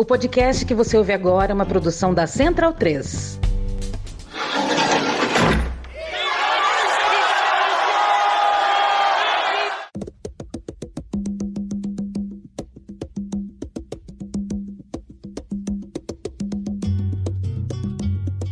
O podcast que você ouve agora é uma produção da Central 3.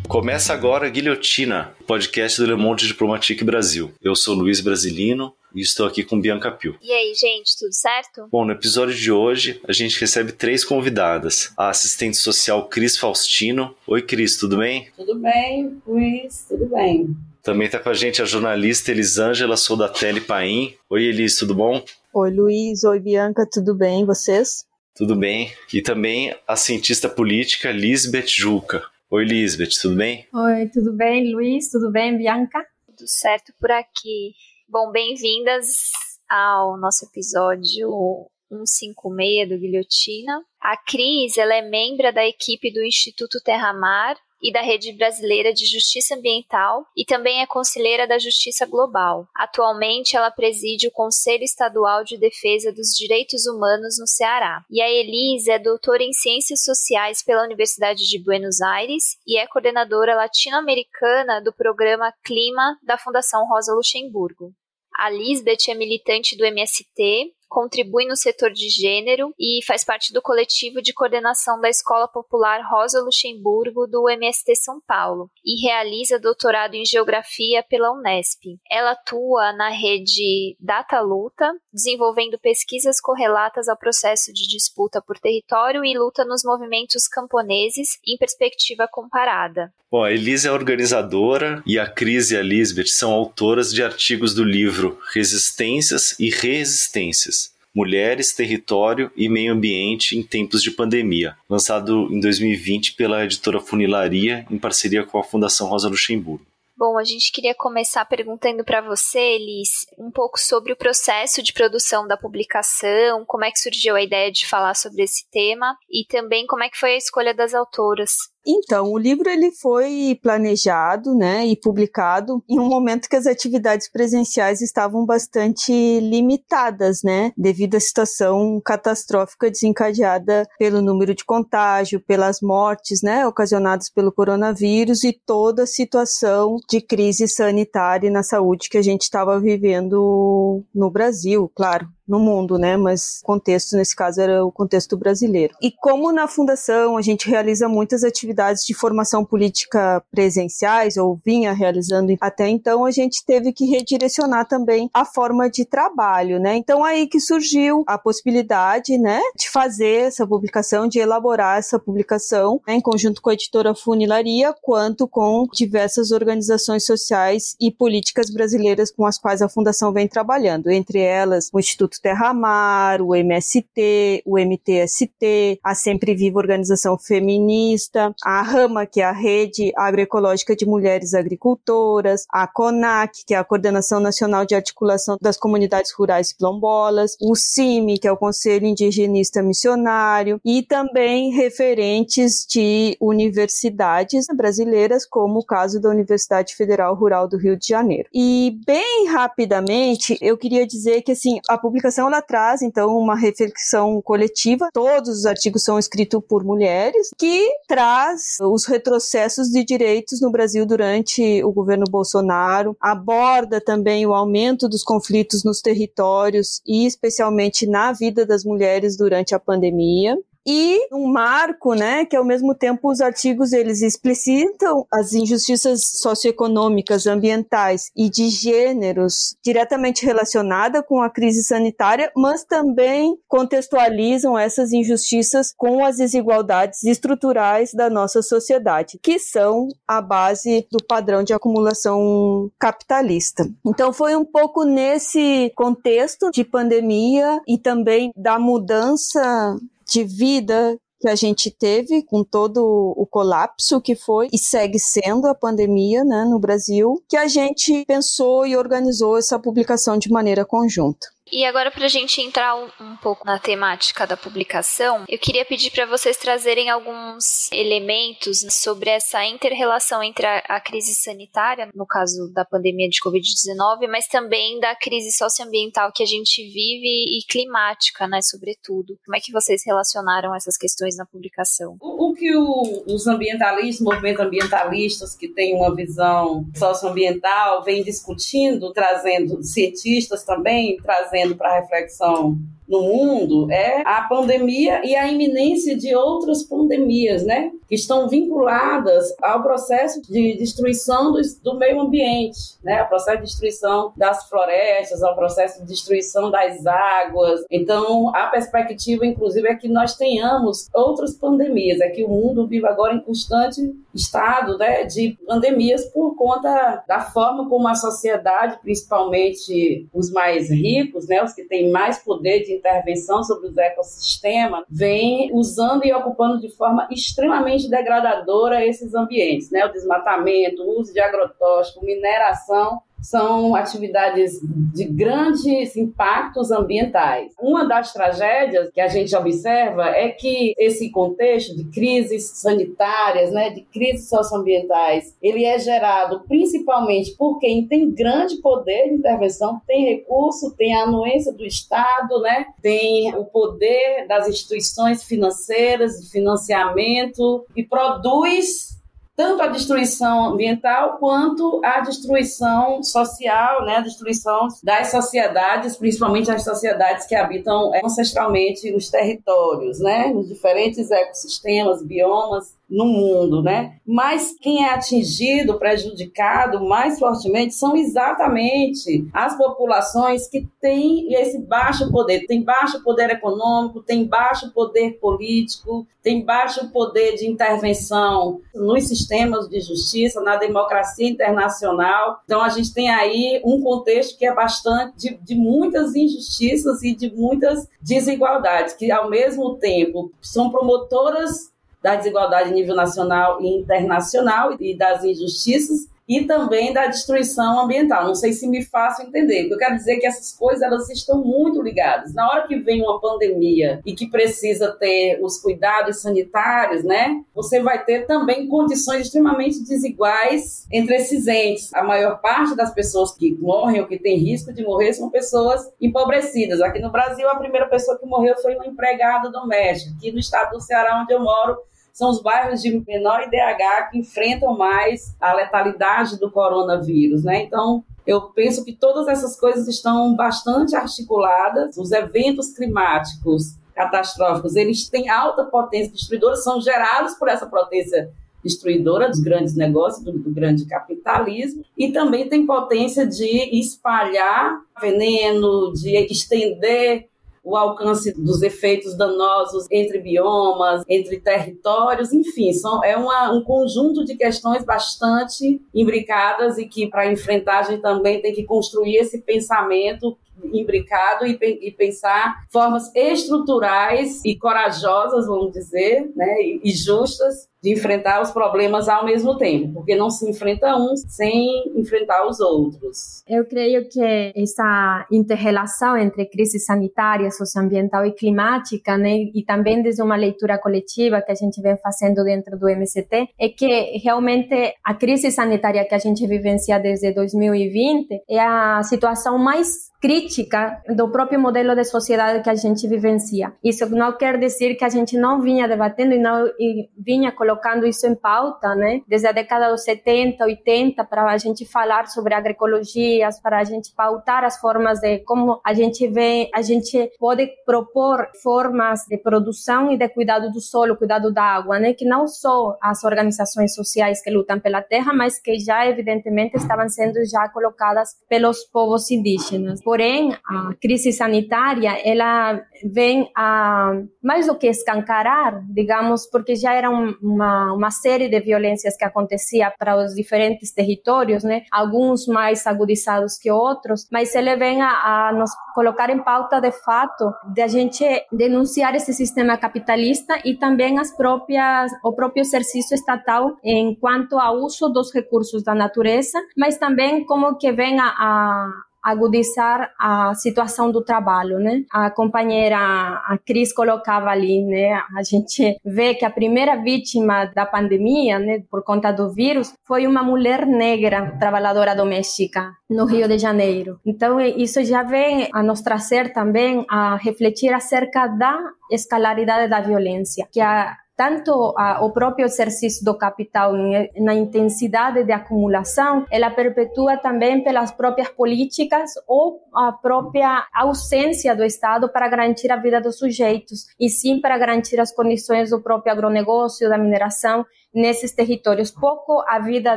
Começa agora a Guilhotina, podcast do Le Monde Diplomatique Brasil. Eu sou Luiz Brasilino e estou aqui com Bianca Pio. E aí, gente, tudo certo? Bom, no episódio de hoje a gente recebe três convidadas. A assistente social Cris Faustino. Oi, Cris, tudo bem? Tudo bem, Luiz, tudo bem. Também está com a gente a jornalista Elisângela Soldatelli Paim. Oi, Elis, tudo bom? Oi, Luiz. Oi, Bianca, tudo bem? Vocês? Tudo bem. E também a cientista política Lisbeth Juca. Oi, Lisbeth, tudo bem? Oi, tudo bem, Luiz? Tudo bem, Bianca? Tudo certo por aqui. Bom, bem-vindas ao nosso episódio 156 do Guilhotina. A Cris, ela é membro da equipe do Instituto Terra Mar e da Rede Brasileira de Justiça Ambiental e também é conselheira da Justiça Global. Atualmente, ela preside o Conselho Estadual de Defesa dos Direitos Humanos no Ceará. E a Elise é doutora em Ciências Sociais pela Universidade de Buenos Aires e é coordenadora latino-americana do programa Clima da Fundação Rosa Luxemburgo. A Lisbeth é militante do MST, contribui no setor de gênero e faz parte do coletivo de coordenação da Escola Popular Rosa Luxemburgo do MST São Paulo e realiza doutorado em geografia pela Unesp. Ela atua na rede Data Luta, desenvolvendo pesquisas correlatas ao processo de disputa por território e luta nos movimentos camponeses em perspectiva comparada. Bom, a Elisa é organizadora e a Cris e a Lisbeth são autoras de artigos do livro Resistências e Resistências Mulheres, Território e Meio Ambiente em Tempos de Pandemia, lançado em 2020 pela editora Funilaria, em parceria com a Fundação Rosa Luxemburgo. Bom, a gente queria começar perguntando para você, Elis, um pouco sobre o processo de produção da publicação, como é que surgiu a ideia de falar sobre esse tema e também como é que foi a escolha das autoras. Então, o livro ele foi planejado, né, e publicado em um momento que as atividades presenciais estavam bastante limitadas, né, devido à situação catastrófica desencadeada pelo número de contágio, pelas mortes, né, ocasionadas pelo coronavírus e toda a situação de crise sanitária e na saúde que a gente estava vivendo no Brasil, claro, no mundo, né? Mas contexto, nesse caso, era o contexto brasileiro. E como na Fundação a gente realiza muitas atividades de formação política presenciais, ou vinha realizando até então, a gente teve que redirecionar também a forma de trabalho, né? Então aí que surgiu a possibilidade, né, de fazer essa publicação, de elaborar essa publicação, né, em conjunto com a editora Funilaria, quanto com diversas organizações sociais e políticas brasileiras com as quais a Fundação vem trabalhando, entre elas o Instituto Instituto Terra Mar, o MST, o MTST, a Sempre Viva Organização Feminista, a RAMA, que é a Rede Agroecológica de Mulheres Agricultoras, a CONAC, que é a Coordenação Nacional de Articulação das Comunidades Rurais Quilombolas, o CIMI, que é o Conselho Indigenista Missionário, e também referentes de universidades brasileiras, como o caso da Universidade Federal Rural do Rio de Janeiro. E bem rapidamente, eu queria dizer que assim, a publicação ela traz então uma reflexão coletiva. Todos os artigos são escritos por mulheres que traz os retrocessos de direitos no Brasil durante o governo Bolsonaro, aborda também o aumento dos conflitos nos territórios e especialmente na vida das mulheres durante a pandemia e um marco, né, que ao mesmo tempo os artigos eles explicitam as injustiças socioeconômicas, ambientais e de gêneros diretamente relacionada com a crise sanitária, mas também contextualizam essas injustiças com as desigualdades estruturais da nossa sociedade, que são a base do padrão de acumulação capitalista. Então foi um pouco nesse contexto de pandemia e também da mudança de vida que a gente teve com todo o colapso que foi e segue sendo a pandemia né, no Brasil, que a gente pensou e organizou essa publicação de maneira conjunta. E agora, para a gente entrar um, pouco na temática da publicação, eu queria pedir para vocês trazerem alguns elementos sobre essa inter-relação entre a, a, crise sanitária, no caso da pandemia de Covid-19, mas também da crise socioambiental que a gente vive e climática, né, sobretudo. Como é que vocês relacionaram essas questões na publicação? O, o que o, os ambientalistas, movimentos ambientalistas que têm uma visão socioambiental, vem discutindo, trazendo cientistas também, trazendo trazendo para reflexão no mundo é a pandemia e a iminência de outras pandemias, né? Que estão vinculadas ao processo de destruição do, do meio ambiente, né? Ao processo de destruição das florestas, ao processo de destruição das águas. Então, a perspectiva, inclusive, é que nós tenhamos outras pandemias, é que o mundo vive agora em constante estado né, de pandemias por conta da forma como a sociedade, principalmente os mais ricos, né, os que têm mais poder de intervenção sobre os ecossistemas, vem usando e ocupando de forma extremamente degradadora esses ambientes, né? O desmatamento, o uso de agrotóxico, mineração são atividades de grandes impactos ambientais. Uma das tragédias que a gente observa é que esse contexto de crises sanitárias, né, de crises socioambientais, ele é gerado principalmente por quem tem grande poder de intervenção, tem recurso, tem a anuência do Estado, né, tem o poder das instituições financeiras, de financiamento e produz tanto a destruição ambiental quanto a destruição social, né, a destruição das sociedades, principalmente as sociedades que habitam ancestralmente os territórios, né, os diferentes ecossistemas, biomas no mundo, né? Mas quem é atingido, prejudicado mais fortemente são exatamente as populações que têm esse baixo poder, tem baixo poder econômico, tem baixo poder político, tem baixo poder de intervenção nos sistemas de justiça, na democracia internacional. Então a gente tem aí um contexto que é bastante de, de muitas injustiças e de muitas desigualdades, que ao mesmo tempo são promotoras da desigualdade a nível nacional e internacional e das injustiças e também da destruição ambiental. Não sei se me faço entender. Eu quero dizer é que essas coisas elas estão muito ligadas. Na hora que vem uma pandemia e que precisa ter os cuidados sanitários, né? Você vai ter também condições extremamente desiguais entre esses entes. A maior parte das pessoas que morrem ou que tem risco de morrer são pessoas empobrecidas. Aqui no Brasil, a primeira pessoa que morreu foi uma empregada doméstica. Aqui no estado do Ceará, onde eu moro, são os bairros de menor IDH que enfrentam mais a letalidade do coronavírus, né? Então, eu penso que todas essas coisas estão bastante articuladas. Os eventos climáticos catastróficos, eles têm alta potência destruidora, são gerados por essa potência destruidora dos grandes negócios, do, do, grande capitalismo, e também tem potência de espalhar veneno, de estender o alcance dos efeitos danosos entre biomas, entre territórios, enfim, são, é uma, um conjunto de questões bastante imbricadas e que, para enfrentar, a gente também tem que construir esse pensamento imbricado e, e, pensar formas estruturais e corajosas, vamos dizer, né, e, e justas de enfrentar os problemas ao mesmo tempo, porque não se enfrenta um sem enfrentar os outros. Eu creio que essa interrelação entre crise sanitária, socioambiental e climática, né, e também desde uma leitura coletiva que a gente vem fazendo dentro do MCT, é que realmente a crise sanitária que a gente vivencia desde 2020 é a situação mais crítica do próprio modelo de sociedade que a gente vivencia. Isso não quer dizer que a gente não vinha debatendo e não e vinha colocando isso em pauta, né? Desde a década dos 70, 80, para a gente falar sobre agroecologia, para a gente pautar as formas de como a gente vê, a gente pode propor formas de produção e de cuidado do solo, cuidado da água, né? Que não só as organizações sociais que lutam pela terra, mas que já evidentemente estavam sendo já colocadas pelos povos indígenas. Porém, a crise sanitária, ela vem a mais do que escancarar, digamos, porque já era um, uma, uma série de violências que acontecia para os diferentes territórios, né? Alguns mais agudizados que outros, mas ele vem a, a nos colocar em pauta de fato de a gente denunciar esse sistema capitalista e também as próprias o próprio exercício estatal enquanto ao uso dos recursos da natureza, mas também como que vem a, a agudizar a situação do trabalho, né? A companheira, a Cris colocava ali, né? A gente vê que a primeira vítima da pandemia, né, por conta do vírus, foi uma mulher negra, trabalhadora doméstica, no Rio de Janeiro. Então, isso já vem a nos trazer também a refletir acerca da escalaridade da violência, que a tanto a, o próprio exercício do capital na intensidade de acumulação, ela perpetua também pelas próprias políticas ou a própria ausência do Estado para garantir a vida dos sujeitos, e sim para garantir as condições do próprio agronegócio, da mineração nesses territórios. Pouco a vida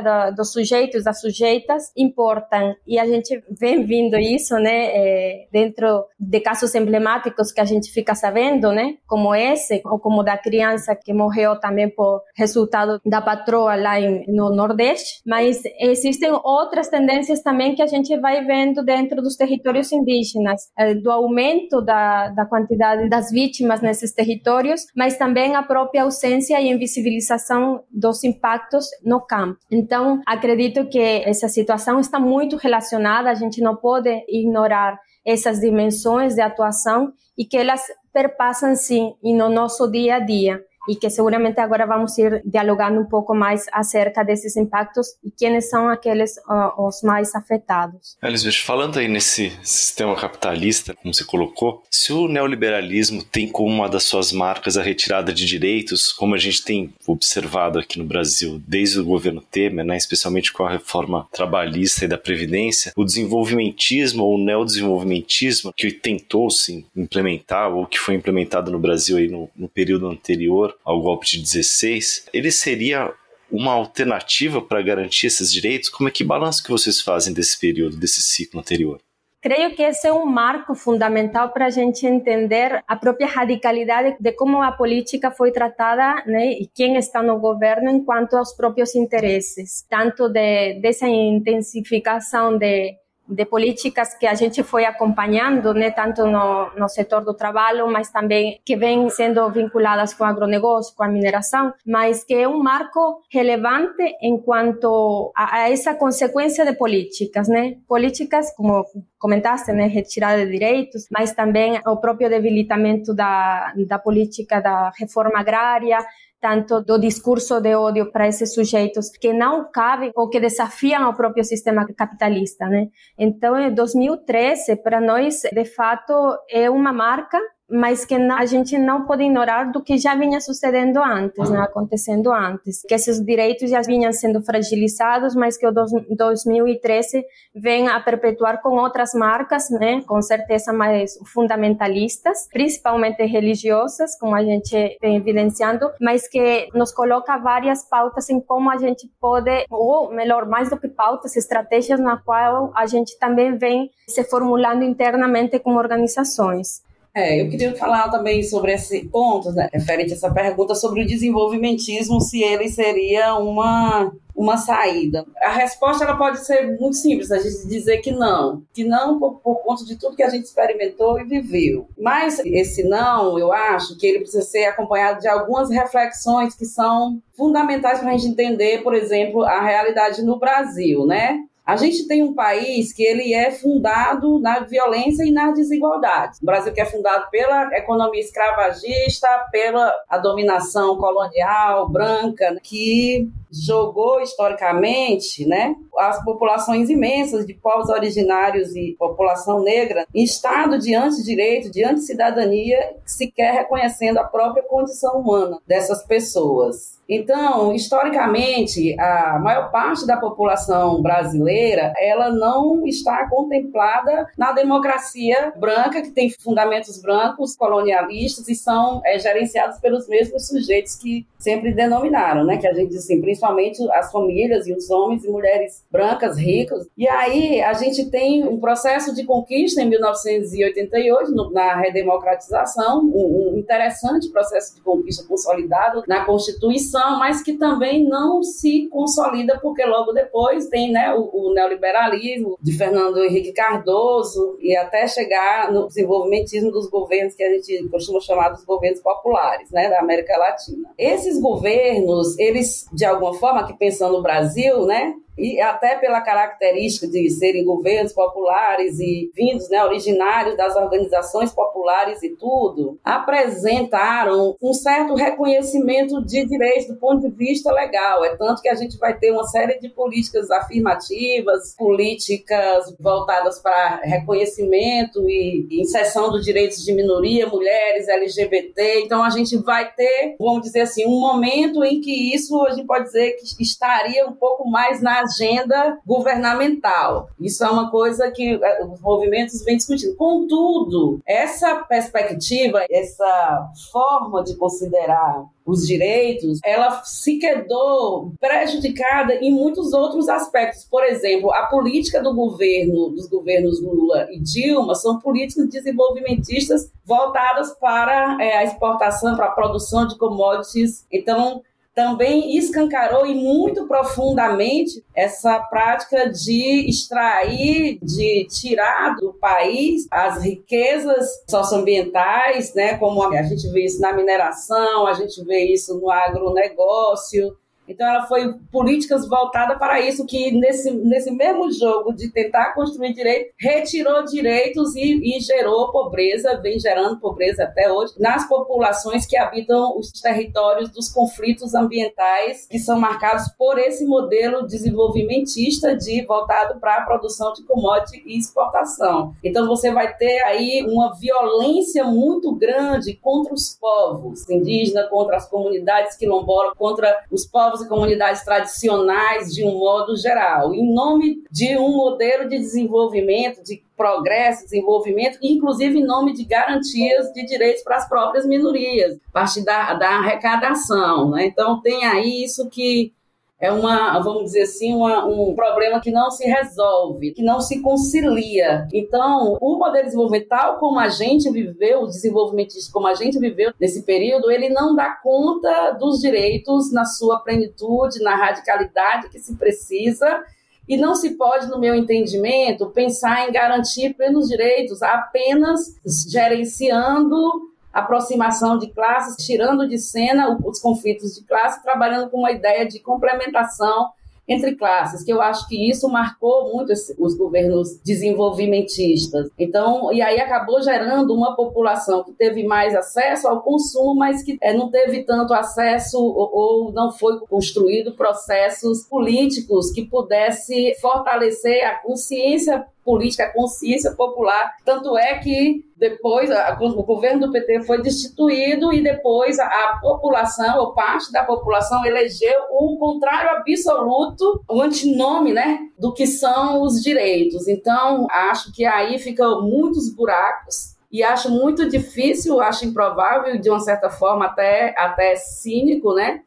da, dos sujeitos, das sujeitas importam e a gente vem vindo isso, né, é, dentro de casos emblemáticos que a gente fica sabendo, né, como esse ou como da criança que morreu também por resultado da patroa lá em, no Nordeste. Mas existem outras tendências também que a gente vai vendo dentro dos territórios indígenas, é, do aumento da, da quantidade das vítimas nesses territórios, mas também a própria ausência e invisibilização dos impactos no campo. Então, acredito que essa situação está muito relacionada, a gente não pode ignorar essas dimensões de atuação e que elas perpassam sim no nosso dia a dia e que seguramente agora vamos ir dialogando um pouco mais acerca desses impactos e quem são aqueles uh, os mais afetados. Elisabeth, falando aí nesse sistema capitalista, como você colocou, se o neoliberalismo tem como uma das suas marcas a retirada de direitos, como a gente tem observado aqui no Brasil desde o governo Temer, né, especialmente com a reforma trabalhista e da Previdência, o desenvolvimentismo ou o neodesenvolvimentismo que tentou se implementar ou que foi implementado no Brasil aí no, no período anterior ao golpe de 16, ele seria uma alternativa para garantir esses direitos? Como é que balanço que vocês fazem desse período, desse ciclo anterior? Creio que esse é um marco fundamental para a gente entender a própria radicalidade de como a política foi tratada né, e quem está no governo enquanto aos próprios interesses, tanto de, dessa intensificação de de políticas que a gente foi acompanhando, né, tanto no, no setor do trabalho, mas também que vêm sendo vinculadas com o agronegócio, com a mineração, mas que é um marco relevante enquanto a, a essa consequência de políticas, né, políticas como comentaste, né, retirada de direitos, mas também o próprio debilitamento da, da política da reforma agrária, tanto do discurso de ódio para esses sujeitos que não cabem ou que desafiam o próprio sistema capitalista, né? Então, em 2013, para nós, de fato, é uma marca mas que não, a gente não pode ignorar do que já vinha sucedendo antes, né, acontecendo antes, que esses direitos já vinham sendo fragilizados, mas que o 2013 vem a perpetuar com outras marcas, né, com certeza mais fundamentalistas, principalmente religiosas, como a gente vem evidenciando, mas que nos coloca várias pautas em como a gente pode, ou melhor, mais do que pautas, estratégias na qual a gente também vem se formulando internamente como organizações. É, eu queria falar também sobre esse ponto, né, referente a essa pergunta sobre o desenvolvimentismo, se ele seria uma, uma saída. A resposta ela pode ser muito simples, a gente dizer que não, que não por, por conta de tudo que a gente experimentou e viveu. Mas esse não, eu acho que ele precisa ser acompanhado de algumas reflexões que são fundamentais para a gente entender, por exemplo, a realidade no Brasil, né? A gente tem um país que ele é fundado na violência e na desigualdade. O Brasil que é fundado pela economia escravagista, pela a dominação colonial branca, que jogou historicamente, né, as populações imensas de povos originários e população negra em estado de antidireito, de anticidadania, sequer reconhecendo a própria condição humana dessas pessoas. Então, historicamente, a maior parte da população brasileira, ela não está contemplada na democracia branca, que tem fundamentos brancos, colonialistas, e são é, gerenciados pelos mesmos sujeitos que sempre denominaram, né? Que a gente diz assim, principalmente as famílias e os homens e mulheres brancas, ricos. E aí a gente tem um processo de conquista em 1988, no, na redemocratização, um, um interessante processo de conquista consolidado na Constituição mas que também não se consolida, porque logo depois tem né, o, o neoliberalismo de Fernando Henrique Cardoso e até chegar no desenvolvimentismo dos governos que a gente costuma chamar dos governos populares né, da América Latina. Esses governos, eles, de alguma forma, que pensando no Brasil, né, e até pela característica de serem governos populares e vindos, né, originários das organizações populares e tudo, apresentaram um certo reconhecimento de direitos do ponto de vista legal. É tanto que a gente vai ter uma série de políticas afirmativas, políticas voltadas para reconhecimento e inserção dos direitos de minoria, mulheres, LGBT. Então a gente vai ter, vamos dizer assim, um momento em que isso a gente pode dizer que estaria um pouco mais na agenda governamental. Isso é uma coisa que eh, os movimentos vêm discutindo. Contudo, essa perspectiva, essa forma de considerar os direitos, ela se quedou prejudicada em muitos outros aspectos. Por exemplo, a política do governo, dos governos Lula e Dilma, são políticas desenvolvimentistas voltadas para é, a exportação, para a produção de commodities. Então, também escancarou e muito profundamente essa prática de extrair, de tirar do país as riquezas socioambientais, né, como a gente vê isso na mineração, a gente vê isso no agronegócio, então, ela foi políticas voltadas para isso, que nesse, nesse mesmo jogo de tentar construir direito, retirou direitos e, e gerou pobreza, vem gerando pobreza até hoje, nas populações que habitam os territórios dos conflitos ambientais, que são marcados por esse modelo desenvolvimentista de voltado para a produção de commodity e exportação. Então, você vai ter aí uma violência muito grande contra os povos indígenas, contra as comunidades quilombolas, contra os povos comunidades tradicionais de um modo geral, em nome de um modelo de desenvolvimento, de progresso, desenvolvimento, inclusive em nome de garantias de direitos para as próprias minorias, a partir da, da arrecadação. Né? Então, tem aí isso que é uma, vamos dizer assim, uma, um problema que não se resolve, que não se concilia. Então, o modelo desenvolvimental, como a gente viveu, o desenvolvimento como a gente viveu nesse período, ele não dá conta dos direitos na sua plenitude, na radicalidade que se precisa. E não se pode, no meu entendimento, pensar em garantir plenos direitos apenas gerenciando aproximação de classes, tirando de cena os conflitos de classe, trabalhando com uma ideia de complementação entre classes, que eu acho que isso marcou muito os governos desenvolvimentistas. Então, e aí acabou gerando uma população que teve mais acesso ao consumo, mas que é, não teve tanto acesso ou, ou não foi construído processos políticos que pudesse fortalecer a consciência política, a consciência popular. Tanto é que depois a, o governo do PT foi destituído e depois a, a, população, ou parte da população, elegeu o contrário absoluto, o antinome né, do que são os direitos. Então, acho que aí ficam muitos buracos e acho muito difícil, acho improvável, de uma certa forma até, até cínico, né?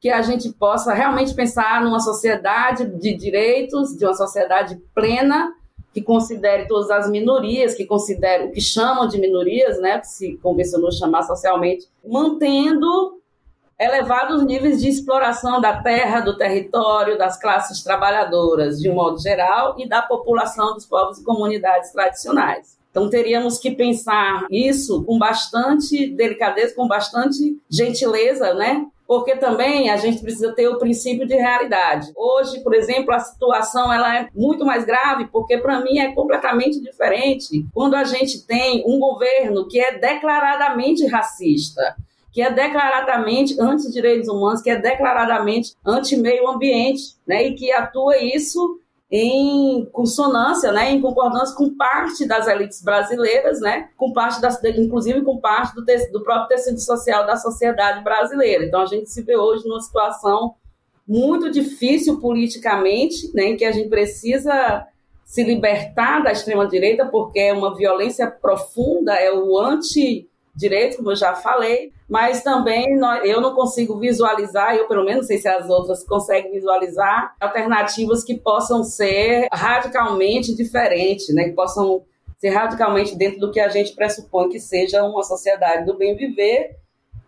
Que a gente possa realmente pensar numa sociedade de direitos, de uma sociedade plena, que considere todas as minorias, que considere o que chamam de minorias, né, que se convencionou chamar socialmente, mantendo elevados níveis de exploração da terra, do território, das classes trabalhadoras, de um modo geral, e da população dos povos e comunidades tradicionais. Então teríamos que pensar isso com bastante delicadeza, com bastante gentileza, né? Porque também a gente precisa ter o princípio de realidade. Hoje, por exemplo, a situação ela é muito mais grave, porque para mim é completamente diferente quando a gente tem um governo que é declaradamente racista, que é declaradamente anti-direitos humanos, que é declaradamente anti-meio ambiente, né, e que atua isso em consonância, né, em concordância com parte das elites brasileiras, né, com parte das, inclusive com parte do, do próprio tecido social da sociedade brasileira. Então a gente se vê hoje numa situação muito difícil politicamente, né, em que a gente precisa se libertar da extrema direita porque é uma violência profunda, é o anti direito, como eu já falei, mas também eu não consigo visualizar, eu pelo menos não sei se as outras conseguem visualizar, alternativas que possam ser radicalmente diferentes, né? que possam ser radicalmente dentro do que a gente pressupõe que seja uma sociedade do bem viver,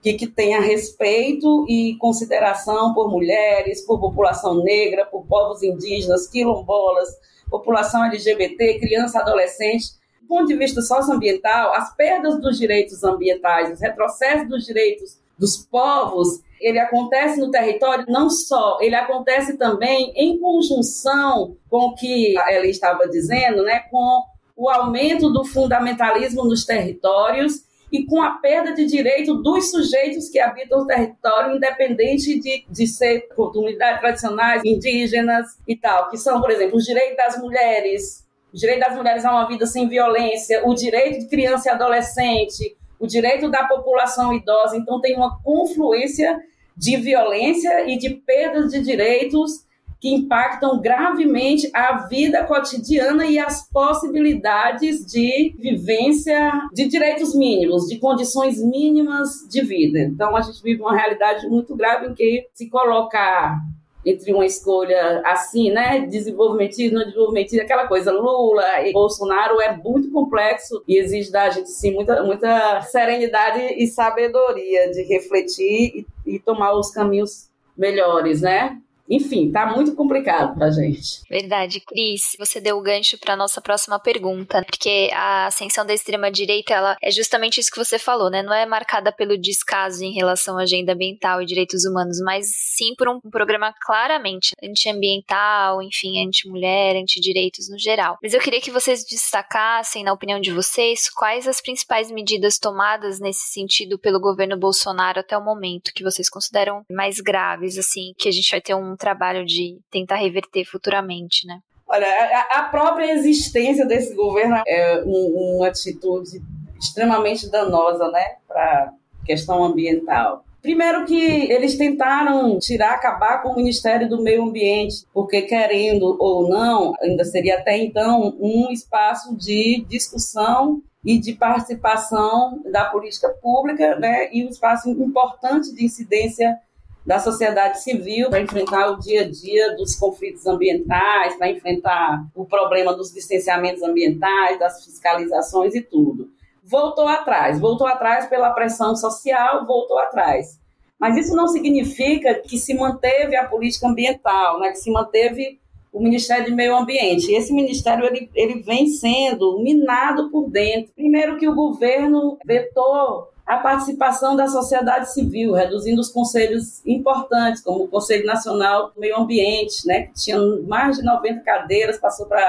que, que tenha respeito e consideração por mulheres, por população negra, por povos indígenas, quilombolas, população LGBT, criança, adolescente, ponto de vista socioambiental, as perdas dos direitos ambientais, os retrocessos dos direitos dos povos, ele acontece no território não só, ele acontece também em conjunção com o que ela estava dizendo, né, com o aumento do fundamentalismo nos territórios e com a perda de direito dos sujeitos que habitam o território, independente de, de ser comunidades tradicionais, indígenas e tal, que são, por exemplo, os direitos das mulheres, o direito das mulheres a uma vida sem violência, o direito de criança e adolescente, o direito da população idosa. Então, tem uma confluência de violência e de perda de direitos que impactam gravemente a vida cotidiana e as possibilidades de vivência de direitos mínimos, de condições mínimas de vida. Então, a gente vive uma realidade muito grave em que se colocar entre uma escolha assim, né, desenvolvimentismo, não desenvolvimentismo, aquela coisa, Lula e Bolsonaro é muito complexo e exige da gente, sim, muita, muita serenidade e sabedoria de refletir e, e tomar os caminhos melhores, né? Enfim, tá muito complicado pra gente. Verdade, Cris. Você deu o gancho para nossa próxima pergunta, porque a ascensão da extrema direita, ela é justamente isso que você falou, né? Não é marcada pelo descaso em relação à agenda ambiental e direitos humanos, mas sim por um programa claramente antiambiental, enfim, anti-mulher, anti-direitos no geral. Mas eu queria que vocês destacassem, na opinião de vocês, quais as principais medidas tomadas nesse sentido pelo governo Bolsonaro até o momento que vocês consideram mais graves, assim, que a gente vai ter um trabalho de tentar reverter futuramente, né? Olha, a, própria existência desse governo é um, uma atitude extremamente danosa, né, para questão ambiental. Primeiro que eles tentaram tirar, acabar com o Ministério do Meio Ambiente, porque querendo ou não, ainda seria até então um espaço de discussão e de participação da política pública, né, e um espaço importante de incidência da sociedade civil para enfrentar o dia a dia dos conflitos ambientais, para enfrentar o problema dos licenciamentos ambientais, das fiscalizações e tudo. Voltou atrás, voltou atrás pela pressão social, voltou atrás. Mas isso não significa que se manteve a política ambiental, né, que se manteve o Ministério do Meio Ambiente. Esse ministério ele, ele vem sendo minado por dentro. Primeiro que o governo vetou a participação da sociedade civil, reduzindo os conselhos importantes, como o Conselho Nacional do Meio Ambiente, né, que tinha mais de 90 cadeiras, passou para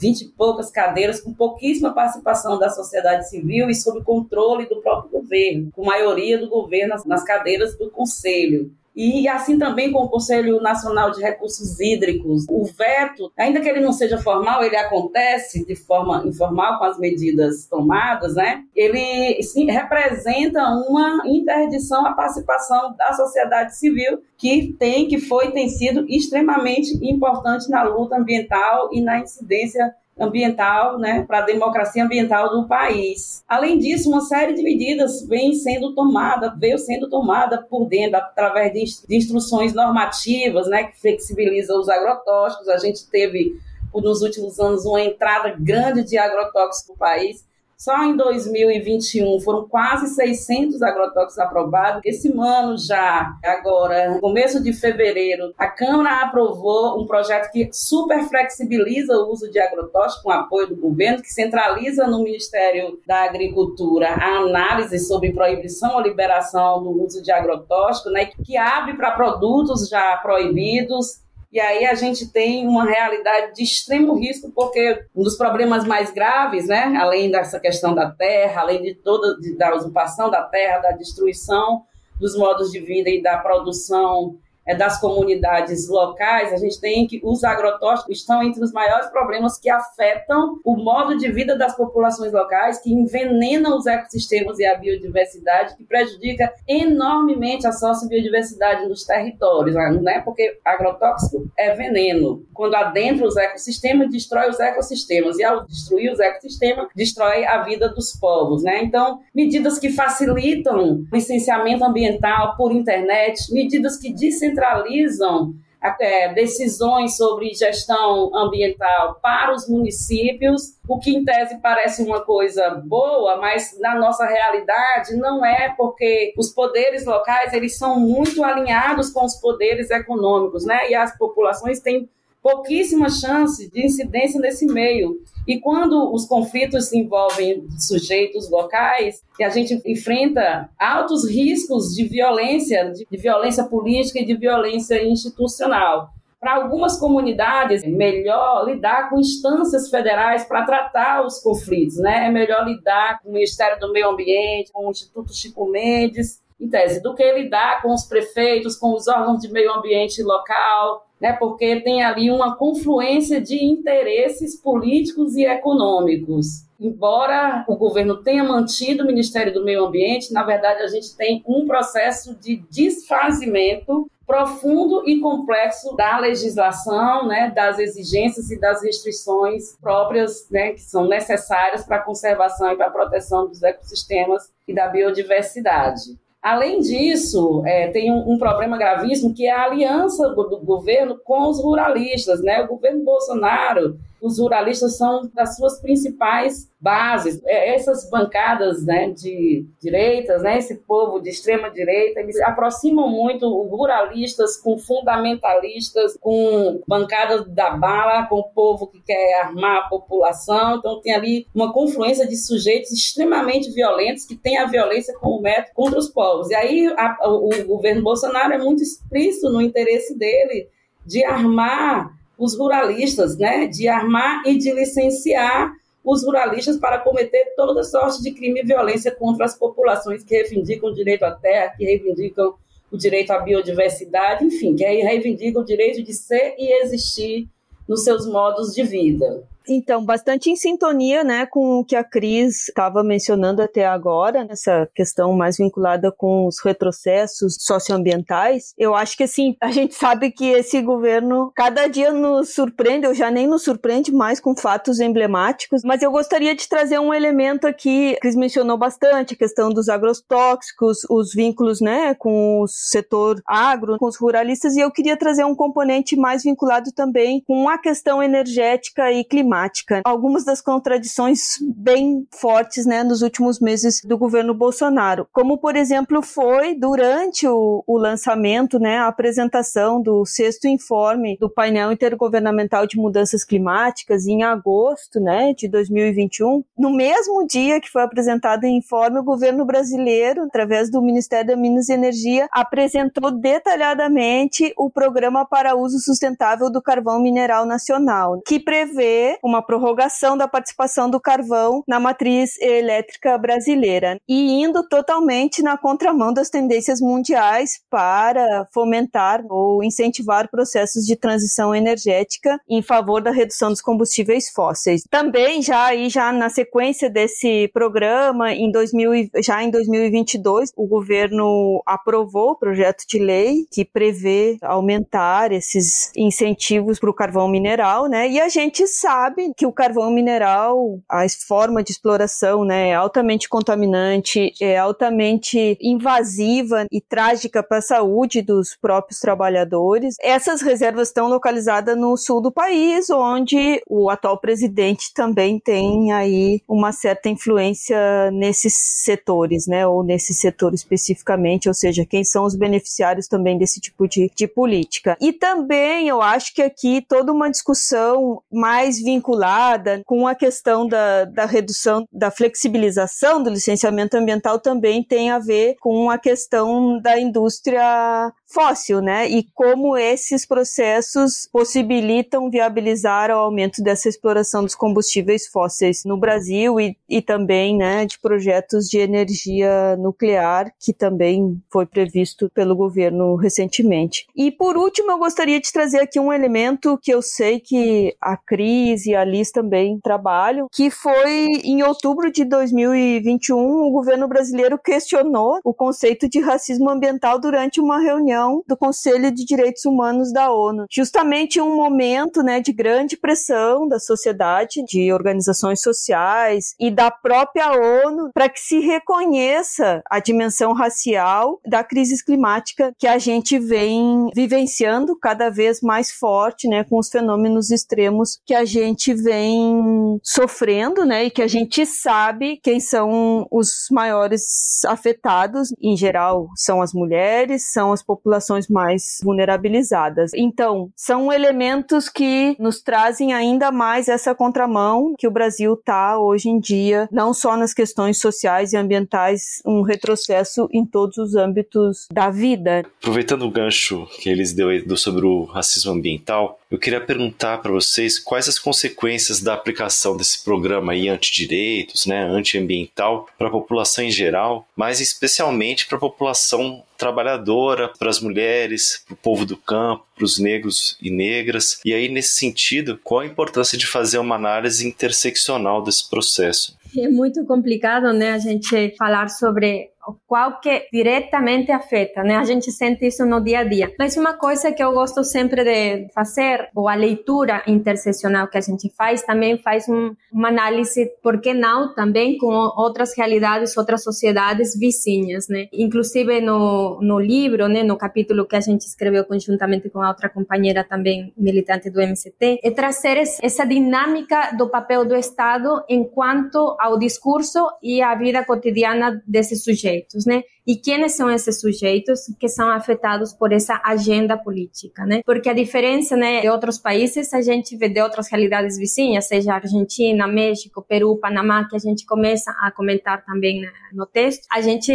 20 e poucas cadeiras, com pouquíssima participação da sociedade civil e sob controle do próprio governo, com maioria do governo nas cadeiras do Conselho. E assim também com o Conselho Nacional de Recursos Hídricos. O veto, ainda que ele não seja formal, ele acontece de forma informal com as medidas tomadas, né? Ele sim, representa uma interdição à participação da sociedade civil que tem, que foi, tem sido extremamente importante na luta ambiental e na incidência ambiental, né, para a democracia ambiental do país. Além disso, uma série de medidas vem sendo tomada, veio sendo tomada por dentro através de, instruções normativas, né, que flexibilizam os agrotóxicos. A gente teve nos últimos anos uma entrada grande de agrotóxicos no país só em 2021 foram quase 600 agrotóxicos aprovados. Esse ano já, agora, começo de fevereiro, a Câmara aprovou um projeto que super flexibiliza o uso de agrotóxicos com apoio do governo, que centraliza no Ministério da Agricultura a análise sobre proibição ou liberação do uso de agrotóxicos, né, que abre para produtos já proibidos e aí a gente tem uma realidade de extremo risco, porque um dos problemas mais graves, né, além dessa questão da terra, além de toda de, da usurpação da terra, da destruição dos modos de vida e da produção das comunidades locais, a gente tem que os agrotóxicos estão entre os maiores problemas que afetam o modo de vida das populações locais, que envenenam os ecossistemas e a biodiversidade, que prejudica enormemente a sociobiodiversidade nos territórios, né? Porque agrotóxico é veneno. Quando adentra os ecossistemas, destrói os ecossistemas e ao destruir os ecossistemas, destrói a vida dos povos, né? Então, medidas que facilitam licenciamento ambiental por internet, medidas que descentralizam centralizam é, decisões sobre gestão ambiental para os municípios, o que em tese parece uma coisa boa, mas na nossa realidade não é porque os poderes locais eles são muito alinhados com os poderes econômicos, né? E as populações têm pouquíssima chance de incidência nesse meio. E quando os conflitos envolvem sujeitos locais, e a gente enfrenta altos riscos de violência, de, violência política e de violência institucional. Para algumas comunidades, é melhor lidar com instâncias federais para tratar os conflitos, né? É melhor lidar com o Ministério do Meio Ambiente, com o Instituto Chico Mendes, em tese, do que lidar com os prefeitos, com os órgãos de meio ambiente local, né? Porque tem ali uma confluência de interesses políticos e econômicos. Embora o governo tenha mantido o Ministério do Meio Ambiente, na verdade a gente tem um processo de desfazimento profundo e complexo da legislação, né, das exigências e das restrições próprias, né, que são necessárias para a conservação e para a proteção dos ecossistemas e da biodiversidade. Além disso, é, tem um, um, problema gravíssimo que é a aliança do, do governo com os ruralistas. Né? O governo Bolsonaro os ruralistas são das suas principais bases. É, essas bancadas né, de direitas, né, esse povo de extrema direita, eles aproximam muito os ruralistas com fundamentalistas, com bancadas da bala, com o povo que quer armar a população. Então tem ali uma confluência de sujeitos extremamente violentos que têm a violência como método contra os povos. E aí a, o, o governo Bolsonaro é muito explícito no interesse dele de armar os ruralistas, né, de armar e de licenciar os ruralistas para cometer toda sorte de crime e violência contra as populações que reivindicam o direito à terra, que reivindicam o direito à biodiversidade, enfim, que reivindicam o direito de ser e existir nos seus modos de vida. Então, bastante em sintonia, né, com o que a Cris estava mencionando até agora, nessa questão mais vinculada com os retrocessos socioambientais. Eu acho que, assim, a gente sabe que esse governo cada dia nos surpreende, ou já nem nos surpreende mais com fatos emblemáticos, mas eu gostaria de trazer um elemento aqui, a Cris mencionou bastante, a questão dos agrotóxicos, os vínculos, né, com o setor agro, com os ruralistas, e eu queria trazer um componente mais vinculado também com a questão energética e climática climática. Algumas das contradições bem fortes né, nos últimos meses do governo Bolsonaro, como por exemplo foi durante o, o lançamento, né, a apresentação do sexto informe do painel intergovernamental de mudanças climáticas em agosto né, de 2021. No mesmo dia que foi apresentado o informe, o governo brasileiro, através do Ministério da Minas e Energia, apresentou detalhadamente o programa para uso sustentável do carvão mineral nacional, que prevê uma prorrogação da participação do carvão na matriz elétrica brasileira e indo totalmente na contramão das tendências mundiais para fomentar ou incentivar processos de transição energética em favor da redução dos combustíveis fósseis. Também já aí já na sequência desse programa em 2000 já em 2022 o governo aprovou o projeto de lei que prevê aumentar esses incentivos para o carvão mineral, né? E a gente sabe sabe que o carvão mineral, a forma de exploração, né, é altamente contaminante, é altamente invasiva e trágica para a saúde dos próprios trabalhadores. Essas reservas estão localizadas no sul do país, onde o atual presidente também tem aí uma certa influência nesses setores, né, ou nesse setor especificamente, ou seja, quem são os beneficiários também desse tipo de, de política. E também eu acho que aqui toda uma discussão mais vinculada vinculada com a questão da, da redução, da flexibilização do licenciamento ambiental também tem a ver com a questão da indústria fóssil, né? E como esses processos possibilitam viabilizar o aumento dessa exploração dos combustíveis fósseis no Brasil e, e também, né, de projetos de energia nuclear que também foi previsto pelo governo recentemente. E por último, eu gostaria de trazer aqui um elemento que eu sei que a Cris e a Liz também trabalham, que foi em outubro de 2021 o governo brasileiro questionou o conceito de racismo ambiental durante uma reunião reunião do Conselho de Direitos Humanos da ONU, justamente um momento né, de grande pressão da sociedade, de organizações sociais e da própria ONU para que se reconheça a dimensão racial da crise climática que a gente vem vivenciando cada vez mais forte, né, com os fenômenos extremos que a gente vem sofrendo, né? E que a gente sabe quem são os maiores afetados. Em geral, são as mulheres, são as populações mais vulnerabilizadas. Então, são elementos que nos trazem ainda mais essa contramão que o Brasil está hoje em dia, não só nas questões sociais e ambientais, um retrocesso em todos os âmbitos da vida. Aproveitando o gancho que eles deu sobre o racismo ambiental, eu queria perguntar para vocês quais as consequências da aplicação desse programa aí antidireitos, né, antiambiental, para a população em geral, mas especialmente para a população trabalhadora, para as mulheres, para o povo do campo, para os negros e negras. E aí, nesse sentido, qual a importância de fazer uma análise interseccional desse processo? É muito complicado, né, a gente falar sobre qual que diretamente afeta, né? A gente sente isso no dia a dia. Mas uma coisa que eu gosto sempre de fazer, ou a leitura interseccional que a gente faz, também faz um, uma análise, por que não, também com outras realidades, outras sociedades vizinhas, né? Inclusive no, no livro, né, no capítulo que a gente escreveu conjuntamente com a outra companheira também militante do MCT, é trazer essa dinâmica do papel do Estado enquanto ao discurso e à vida cotidiana desses sujeitos né? E quem são esses sujeitos que são afetados por essa agenda política, né? Porque a diferença, né, de outros países, a gente vê de outras realidades vizinhas, seja Argentina, México, Peru, Panamá, que a gente começa a comentar também né, no texto, a gente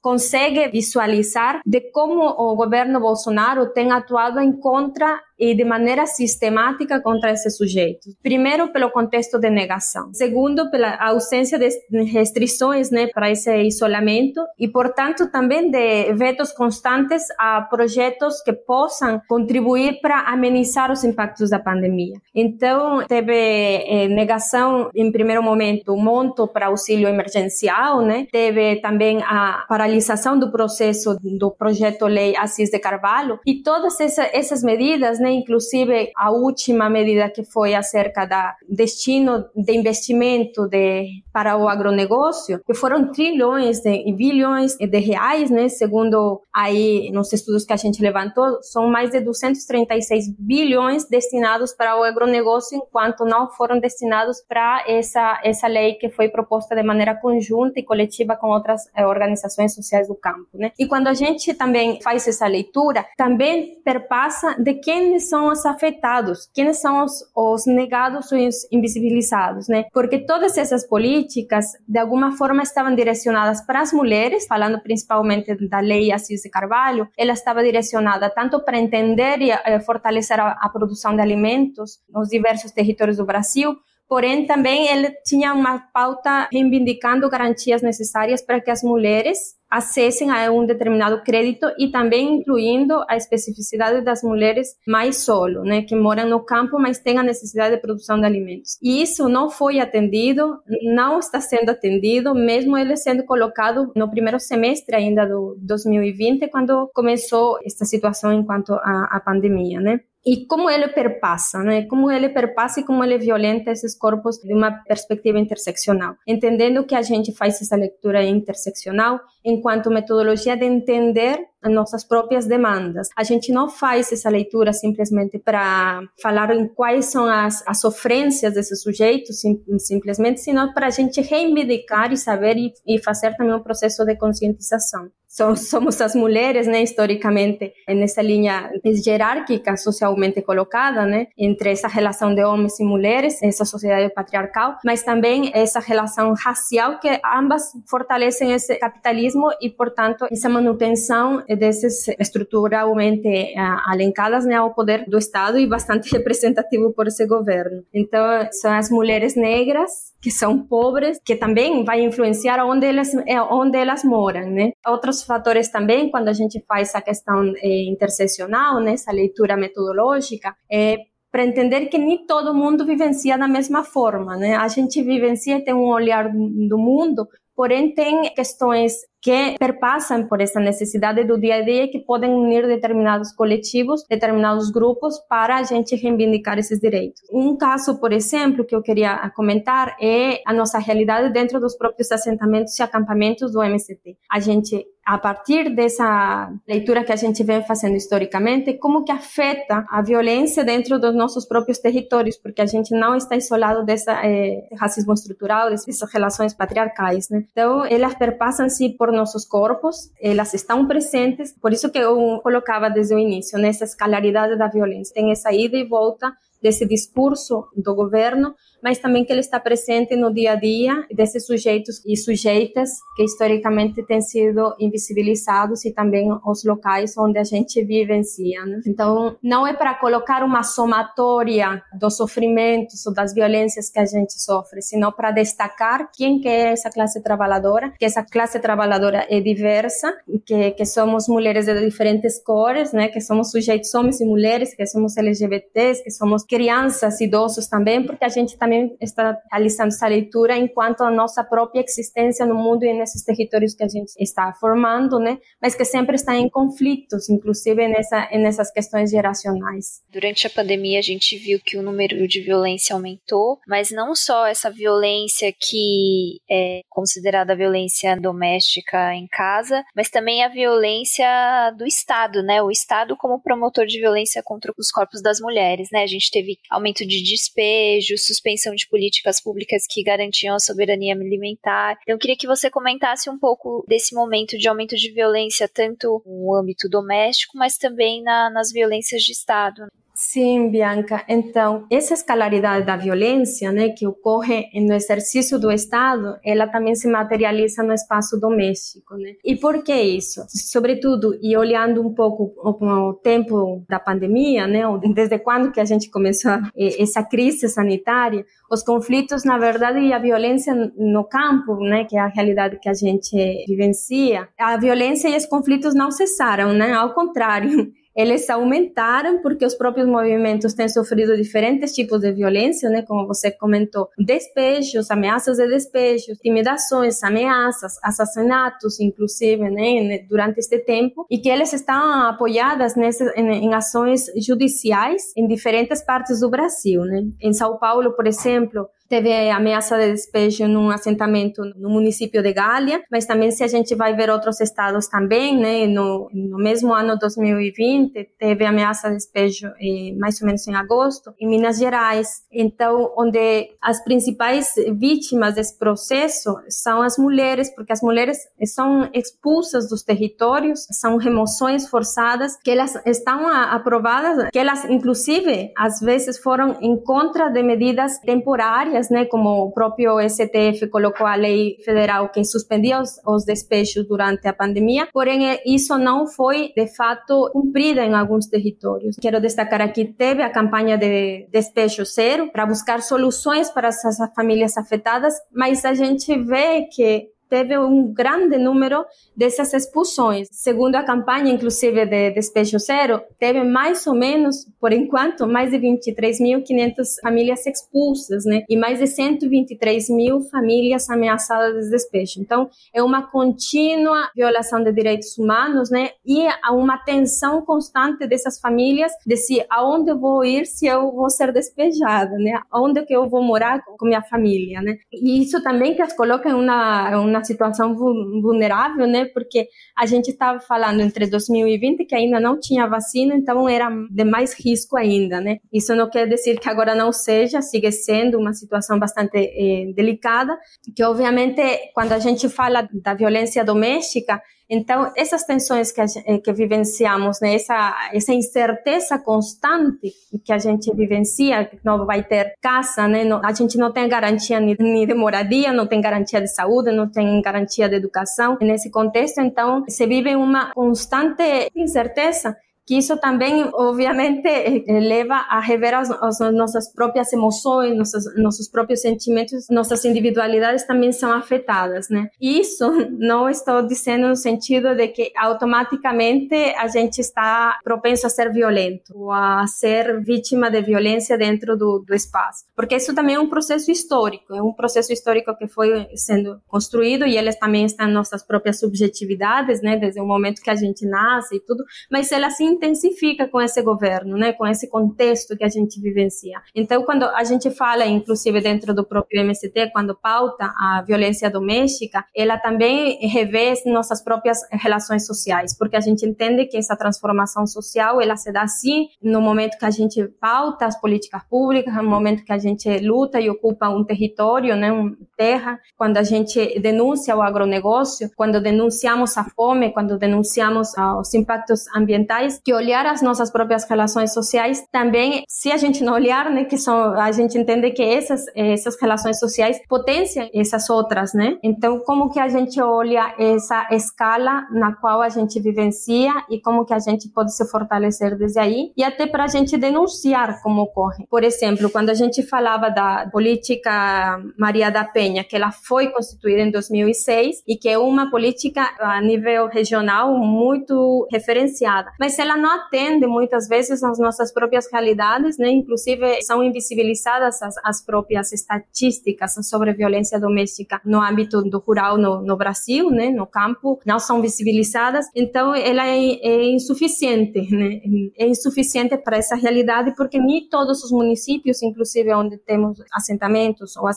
consegue visualizar de como o governo Bolsonaro tem atuado em contra e de maneira sistemática contra esses sujeitos. Primeiro, pelo contexto de negação. Segundo, pela ausência de restrições né, para esse isolamento e, portanto, também de vetos constantes a projetos que possam contribuir para amenizar os impactos da pandemia. Então, teve eh, negação, em primeiro momento, monto para auxílio emergencial, né? teve também a paralisação do processo do projeto lei Assis de Carvalho e todas essa, essas medidas né, inclusive a última medida que foi acerca da destino de investimento de, para o agronegócio, que foram trilhões e bilhões de reais, né, segundo aí nos estudos que a gente levantou, são mais de 236 bilhões destinados para o agronegócio, enquanto não foram destinados para essa essa lei que foi proposta de maneira conjunta e coletiva com outras eh, organizações sociais do campo, né? E quando a gente também faz essa leitura, também perpassa de quem são os afetados, quem são os, os negados ou os invisibilizados, né? Porque todas essas políticas, de alguma forma, estavam direcionadas para as mulheres, falando principalmente da lei Assis de Carvalho, ela estava direcionada tanto para entender e eh, fortalecer a produção de alimentos nos diversos territórios do Brasil, porém também ele tinha uma pauta reivindicando garantias necessárias para que as mulheres acessem a um determinado crédito e também incluindo a especificidade das mulheres mais solo, né, que moram no campo, mas têm a necessidade de produção de alimentos. E isso não foi atendido, não está sendo atendido, mesmo ele sendo colocado no primeiro semestre ainda do 2020, quando começou esta situação enquanto a, a pandemia, né? E como ele perpassa, né? Como ele perpassa e como ele violenta esses corpos de uma perspectiva interseccional. Entendendo que a gente faz essa leitura interseccional enquanto metodologia de entender nossas próprias demandas. A gente não faz essa leitura simplesmente para falar em quais são as, as sofrências desses sujeitos, sim, simplesmente, sino para a gente reivindicar e saber e, e fazer também um processo de conscientização somos as mulheres, né, historicamente, nessa linha hierárquica socialmente colocada, né, entre essa relação de homens e mulheres, essa sociedade patriarcal, mas também essa relação racial que ambas fortalecem esse capitalismo e, portanto, essa manutenção dessas estruturalmente alencadas né, ao poder do Estado e bastante representativo por esse governo. Então, são as mulheres negras que são pobres, que também vai influenciar onde elas, onde elas moram, né? Outros fatores também, quando a gente faz a questão é, interseccional, né, essa leitura metodológica, é para entender que nem todo mundo vivencia da mesma forma, né? A gente vivencia e tem um olhar do mundo porém tem questões que perpassam por essa necessidade do dia a dia que podem unir determinados coletivos, determinados grupos para a gente reivindicar esses direitos. Um caso, por exemplo, que eu queria comentar é a nossa realidade dentro dos próprios assentamentos e acampamentos do MCT. A gente a partir dessa leitura que a gente vem fazendo historicamente, como que afeta a violência dentro dos nossos próprios territórios, porque a gente não está isolado desse é, racismo estrutural, dessas relações patriarcais, né? Então, elas perpassam-se por nossos corpos, elas estão presentes, por isso que eu colocava desde o início, nessa escalaridade da violência, tem essa ida e volta desse discurso do governo, mas também que ele está presente no dia a dia desses sujeitos e sujeitas que historicamente têm sido invisibilizados e também os locais onde a gente vivencia. Né? Então, não é para colocar uma somatória dos sofrimentos ou das violências que a gente sofre, sino para destacar quem que é essa classe trabalhadora, que essa classe trabalhadora é diversa, que, que somos mulheres de diferentes cores, né? que somos sujeitos homens e mulheres, que somos LGBTs, que somos crianças, idosos também, porque a gente também está realizando essa leitura enquanto a nossa própria existência no mundo e nesses territórios que a gente está formando, né? Mas que sempre está em conflitos, inclusive nessa, nessas questões geracionais. Durante a pandemia, a gente viu que o número de violência aumentou, mas não só essa violência que é considerada violência doméstica em casa, mas também a violência do Estado, né? O Estado como promotor de violência contra os corpos das mulheres, né? A gente teve aumento de despejo, suspensão de políticas públicas que garantiam a soberania alimentar. Então, eu queria que você comentasse um pouco desse momento de aumento de violência, tanto no âmbito doméstico, mas também na, nas violências de Estado. Sim, Bianca. Então, essa escalaridade da violência, né, que ocorre no exercício do Estado, ela também se materializa no espaço doméstico, né? E por que isso? Sobretudo, e olhando um pouco o tempo da pandemia, né, desde quando que a gente começou essa crise sanitária, os conflitos, na verdade, e a violência no campo, né, que é a realidade que a gente vivencia, a violência e os conflitos não cessaram, né? Ao contrário, eles aumentaram porque os próprios movimentos têm sofrido diferentes tipos de violência, né? Como você comentou, despejos, ameaças de despejos, intimidações, ameaças, assassinatos, inclusive, né? Durante este tempo e que eles estão apoiadas nesse, em, em ações judiciais em diferentes partes do Brasil, né? Em São Paulo, por exemplo, teve ameaça de despejo num assentamento no município de Gália, mas também se a gente vai ver outros estados também, né, no, no mesmo ano 2020 teve ameaça de despejo eh, mais ou menos em agosto em Minas Gerais. Então, onde as principais vítimas desse processo são as mulheres, porque as mulheres são expulsas dos territórios, são remoções forçadas que elas estão aprovadas, que elas inclusive às vezes foram em contra de medidas temporárias né, como o próprio STF colocou a lei federal que suspendia os, os despejos durante a pandemia, porém isso não foi de fato cumprida em alguns territórios. Quero destacar aqui teve a campanha de despejo zero para buscar soluções para essas famílias afetadas, mas a gente vê que teve um grande número dessas expulsões. Segundo a campanha, inclusive, de Despejo Zero, teve mais ou menos, por enquanto, mais de 23.500 famílias expulsas, né? E mais de 123 mil famílias ameaçadas de despejo. Então, é uma contínua violação de direitos humanos, né? E há uma tensão constante dessas famílias de se aonde eu vou ir se eu vou ser despejada, né? Onde que eu vou morar com minha família, né? E isso também que as coloca em uma, uma situação vulnerável, né? Porque a gente estava falando entre 2020 que ainda não tinha vacina, então era de mais risco ainda, né? Isso não quer dizer que agora não seja, sigue sendo uma situação bastante eh, delicada, que obviamente quando a gente fala da violência doméstica, então, essas tensões que, eh, que vivenciamos, né, essa, essa incerteza constante que a gente vivencia, que não vai ter casa, né, não, a gente não tem garantia nem, nem de moradia, não tem garantia de saúde, não tem garantia de educação. Nesse contexto, então, se vive uma constante incerteza que isso também, obviamente, leva a rever as, as nossas próprias emoções, nossos, nossos próprios sentimentos, nossas individualidades também são afetadas, né? Isso não estou dizendo no sentido de que automaticamente a gente está propenso a ser violento ou a ser vítima de violência dentro do, do espaço, porque isso também é um processo histórico, é um processo histórico que foi sendo construído e eles também estão nossas próprias subjetividades, né? Desde o momento que a gente nasce e tudo, mas elas sim intensifica com esse governo, né, com esse contexto que a gente vivencia. Então, quando a gente fala, inclusive dentro do próprio MST, quando pauta a violência doméstica, ela também revê nossas próprias relações sociais, porque a gente entende que essa transformação social, ela se dá sim no momento que a gente pauta as políticas públicas, no momento que a gente luta e ocupa um território, né, uma terra, quando a gente denuncia o agronegócio, quando denunciamos a fome, quando denunciamos os impactos ambientais, que olhar as nossas próprias relações sociais também, se a gente não olhar, né, que são, a gente entende que essas, essas relações sociais potenciam essas outras, né? Então, como que a gente olha essa escala na qual a gente vivencia e como que a gente pode se fortalecer desde aí e até para a gente denunciar como ocorre. Por exemplo, quando a gente falava da política Maria da Penha, que ela foi constituída em 2006 e que é uma política a nível regional muito referenciada, mas ela não atende muitas vezes às nossas próprias realidades, né? Inclusive são invisibilizadas as, as próprias estatísticas sobre violência doméstica no âmbito do rural no, no Brasil, né? No campo, não são visibilizadas. Então ela é, é insuficiente, né? É insuficiente para essa realidade porque nem todos os municípios, inclusive onde temos assentamentos ou,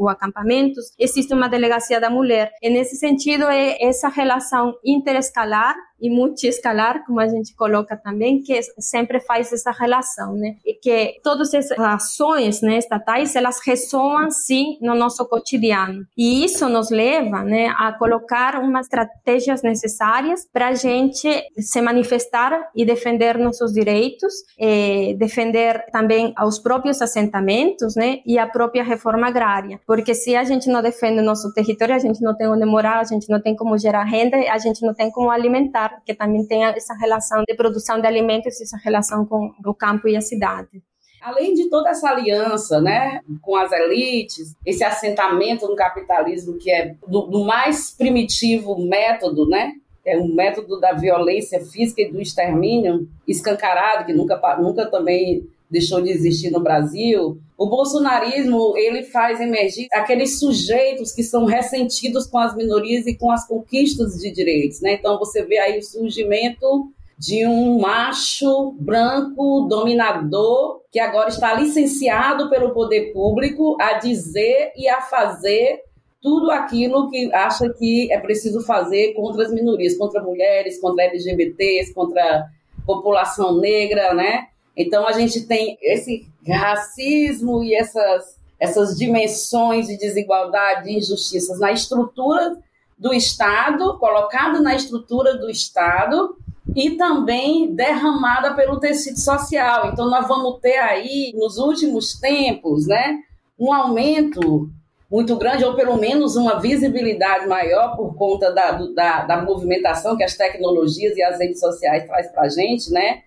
ou acampamentos, existe uma delegacia da mulher. E nesse sentido é essa relação interescalar e multiescalar, como a gente coloca também, que sempre faz essa relação, né? E que todas essas ações né, estatais, elas ressoam, sim, no nosso cotidiano. E isso nos leva né, a colocar umas estratégias necessárias para a gente se manifestar e defender nossos direitos, eh, defender também os próprios assentamentos né, e a própria reforma agrária. Porque se a gente não defende o nosso território, a gente não tem onde morar, a gente não tem como gerar renda, a gente não tem como alimentar que também tem essa relação de produção de alimentos, essa relação com o campo e a cidade. Além de toda essa aliança né, com as elites, esse assentamento no capitalismo que é do, do mais primitivo método, né, é um método da violência física e do extermínio escancarado, que nunca, nunca também deixou de existir no Brasil, o bolsonarismo ele faz emergir aqueles sujeitos que são ressentidos com as minorias e com as conquistas de direitos, né? Então você vê aí o surgimento de um macho branco dominador que agora está licenciado pelo poder público a dizer e a fazer tudo aquilo que acha que é preciso fazer contra as minorias, contra mulheres, contra LGBTs, contra população negra, né? Então a gente tem esse racismo e essas, essas dimensões de desigualdade e injustiças na estrutura do Estado, colocado na estrutura do Estado e também derramada pelo tecido social. Então nós vamos ter aí nos últimos tempos, né, um aumento muito grande, ou pelo menos uma visibilidade maior por conta da, da, da movimentação que as tecnologias e as redes sociais traz para a gente, né?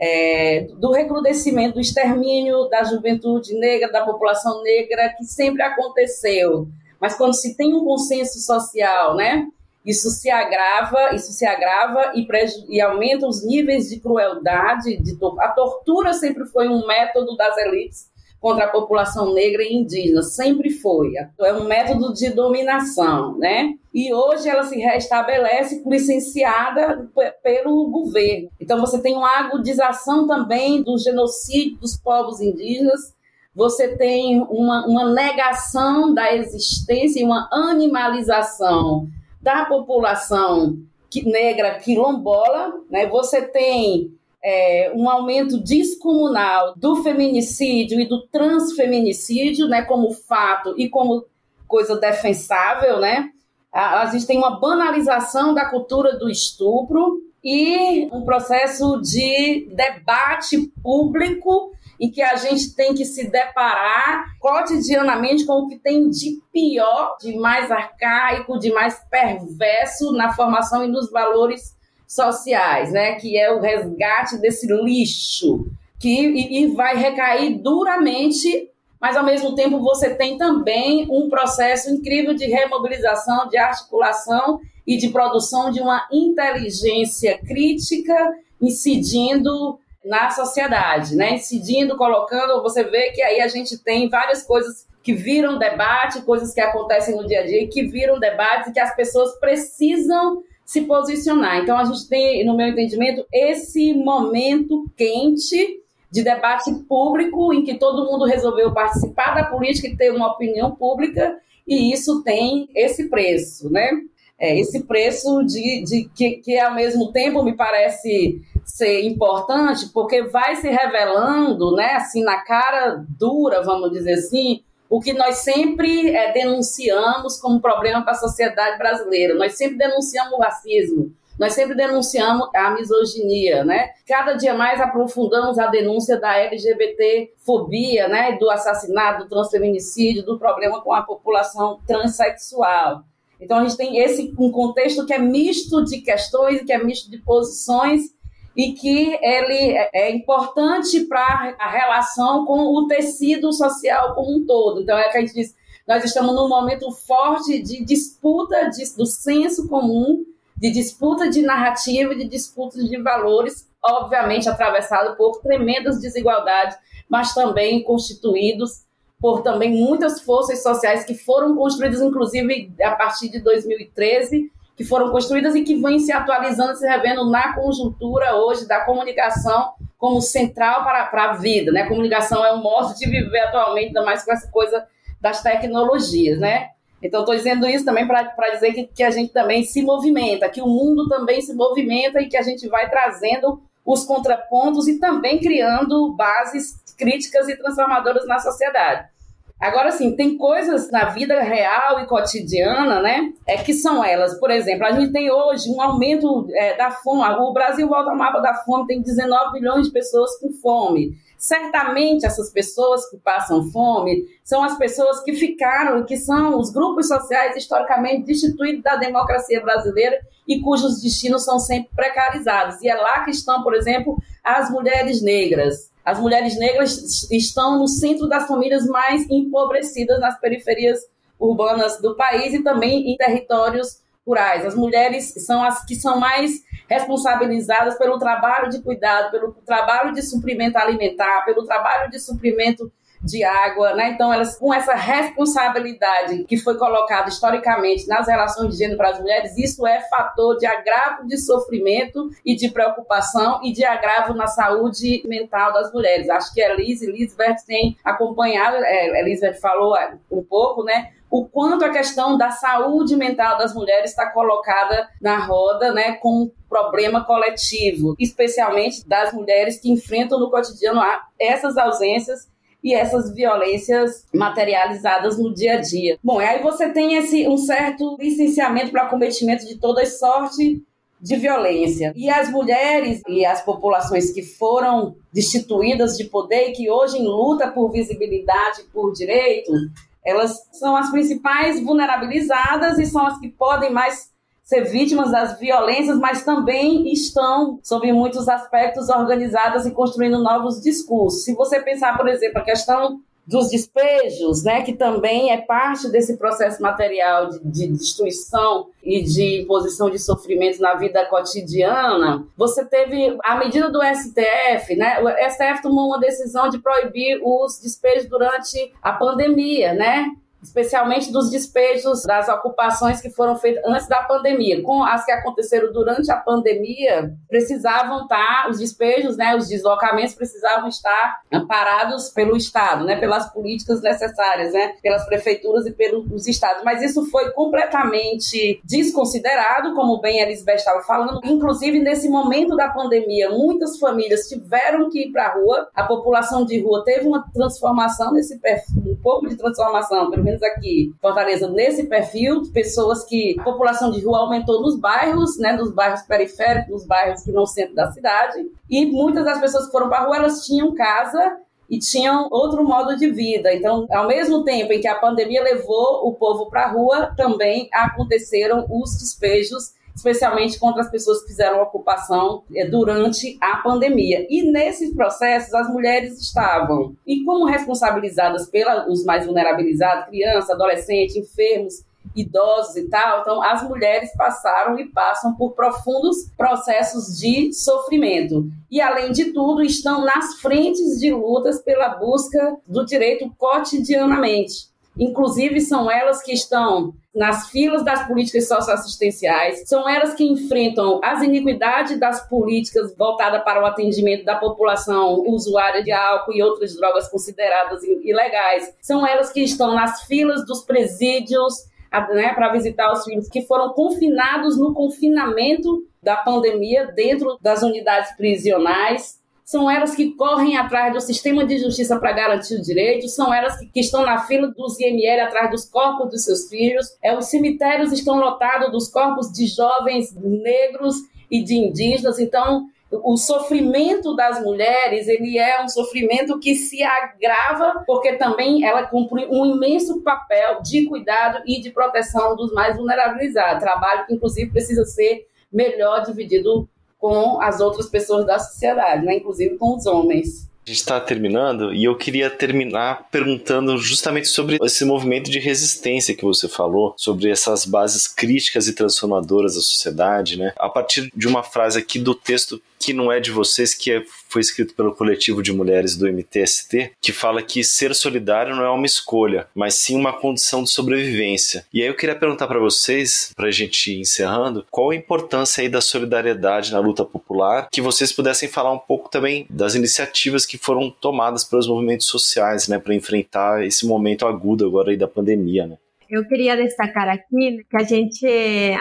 é, do recrudescimento, do extermínio da juventude negra, da população negra, que sempre aconteceu. Mas quando se tem um consenso social, né, isso se agrava, isso se agrava e, e aumenta os níveis de crueldade, de a tortura sempre foi um método das elites contra a população negra e indígena, sempre foi. É um método de dominação, né? E hoje ela se restabelece licenciada pelo governo. Então você tem uma agudização também do genocídio dos povos indígenas, você tem uma, uma negação da existência e uma animalização da população negra quilombola, né? Você tem é, um aumento descomunal do feminicídio e do transfeminicídio, né, como fato e como coisa defensável, né? A, a gente tem uma banalização da cultura do estupro e um processo de debate público em que a gente tem que se deparar cotidianamente com o que tem de pior, de mais arcaico, de mais perverso na formação e nos valores sociais, né? Que é o resgate desse lixo que e, e vai recair duramente mas ao mesmo tempo você tem também um processo incrível de remobilização, de articulação e de produção de uma inteligência crítica incidindo na sociedade, né? Incidindo, colocando, você vê que aí a gente tem várias coisas que viram debate, coisas que acontecem no dia a dia e que viram debate e que as pessoas precisam se posicionar. Então, a gente tem, no meu entendimento, esse momento quente de debate público em que todo mundo resolveu participar da política e ter uma opinião pública, e isso tem esse preço, né? É, esse preço de, de que, que, ao mesmo tempo me parece ser importante, porque vai se revelando, né, assim, na cara dura, vamos dizer assim, o que nós sempre é, denunciamos como problema para a sociedade brasileira. Nós sempre denunciamos o racismo, nós sempre denunciamos a misoginia, né? Cada dia mais aprofundamos a denúncia da LGBT-fobia, né? Do assassinato, do transfeminicídio, do problema com a população transexual. Então a gente tem esse um contexto que é misto de questões, que é misto de posições e que ele é, é importante para a relação com o tecido social como um todo. Então é que a gente diz, nós estamos num momento forte de disputa de, do senso comum, de disputa de narrativa de disputa de valores, obviamente atravessado por tremendas desigualdades, mas também constituídos por também muitas forças sociais que foram construídas, inclusive a partir de 2013, que foram construídas e que vêm se atualizando, se revendo na conjuntura hoje da comunicação como central para, para a vida. Né? Comunicação é um modo de viver atualmente, ainda mais com essa coisa das tecnologias. Né? Então, estou dizendo isso também para dizer que, que a gente também se movimenta, que o mundo também se movimenta e que a gente vai trazendo os contrapontos e também criando bases críticas e transformadoras na sociedade. Agora, sim, tem coisas na vida real e cotidiana, né? É que são elas. Por exemplo, a gente tem hoje um aumento é, da fome. O Brasil volta ao mapa da fome, tem 19 milhões de pessoas com fome. Certamente essas pessoas que passam fome são as pessoas que ficaram, que são os grupos sociais historicamente destituídos da democracia brasileira e cujos destinos são sempre precarizados. E é lá que estão, por exemplo, as mulheres negras as mulheres negras estão no centro das famílias mais empobrecidas nas periferias urbanas do país e também em territórios rurais. As mulheres são as que são mais responsabilizadas pelo trabalho de cuidado, pelo trabalho de suprimento alimentar, pelo trabalho de suprimento de água, né? Então, elas com essa responsabilidade que foi colocada historicamente nas relações de gênero para as mulheres, isso é fator de agravo de sofrimento e de preocupação e de agravo na saúde mental das mulheres. Acho que a Liz e Lisbeth tem acompanhado, é, Lisbeth falou é, um pouco, né? o quanto a questão da saúde mental das mulheres está colocada na roda, né, com um problema coletivo, especialmente das mulheres que enfrentam no cotidiano essas ausências e essas violências materializadas no dia a dia. Bom, aí você tem esse um certo licenciamento para cometimento de toda sorte de violência. E as mulheres e as populações que foram destituídas de poder e que hoje em luta por visibilidade, por direito, elas são as principais vulnerabilizadas e são as que podem mais ser vítimas das violências, mas também estão, sob muitos aspectos, organizadas e construindo novos discursos. Se você pensar, por exemplo, a questão dos despejos, né, que também é parte desse processo material de, de, destruição e de imposição de sofrimento na vida cotidiana, você teve a medida do STF, né? O STF tomou uma decisão de proibir os despejos durante a pandemia, né? Especialmente dos despejos das ocupações que foram feitas antes da pandemia. Com as que aconteceram durante a pandemia, precisavam estar, os despejos, né, os deslocamentos precisavam estar amparados pelo Estado, né, pelas políticas necessárias, né, pelas prefeituras e pelos estados. Mas isso foi completamente desconsiderado, como bem a Elisabeth estava falando. Inclusive, nesse momento da pandemia, muitas famílias tiveram que ir para a rua, a população de rua teve uma transformação nesse perfil, um pouco de transformação, pelo menos aqui Fortaleza, nesse perfil, pessoas que a população de rua aumentou nos bairros, né, nos bairros periféricos, nos bairros que não centro da cidade, e muitas das pessoas que foram para a rua, elas tinham casa e tinham outro modo de vida. Então, ao mesmo tempo em que a pandemia levou o povo para a rua, também aconteceram os despejos especialmente contra as pessoas que fizeram ocupação eh, durante a pandemia. E nesses processos, as mulheres estavam, e como responsabilizadas pelos mais vulnerabilizados, crianças, adolescentes, enfermos, idosos e tal, então as mulheres passaram e passam por profundos processos de sofrimento. E, além de tudo, estão nas frentes de lutas pela busca do direito cotidianamente. Inclusive, são elas que estão nas filas das políticas socioassistenciais, são elas que enfrentam as iniquidades das políticas voltadas para o atendimento da população usuária de álcool e outras drogas consideradas ilegais, são elas que estão nas filas dos presídios né, para visitar os filhos que foram confinados no confinamento da pandemia dentro das unidades prisionais são elas que correm atrás do sistema de justiça para garantir o direito, são elas que, que, estão na fila dos IML atrás dos corpos dos seus filhos, é, os cemitérios estão lotados dos corpos de jovens negros e de indígenas, então o sofrimento das mulheres ele é um sofrimento que se agrava porque também ela cumpre um imenso papel de cuidado e de proteção dos mais vulnerabilizados, trabalho que inclusive precisa ser melhor dividido com as outras pessoas da sociedade, né? inclusive com os homens. A gente está terminando e eu queria terminar perguntando justamente sobre esse movimento de resistência que você falou, sobre essas bases críticas e transformadoras da sociedade, né? A partir de uma frase aqui do texto que não é de vocês, que é, foi escrito pelo coletivo de mulheres do MTST, que fala que ser solidário não é uma escolha, mas sim uma condição de sobrevivência. E aí eu queria perguntar para vocês, para a gente ir encerrando, qual a importância aí da solidariedade na luta popular, que vocês pudessem falar um pouco também das iniciativas que foram tomadas pelos movimentos sociais, né, para enfrentar esse momento agudo agora aí da pandemia, né? Eu queria destacar aqui que a gente,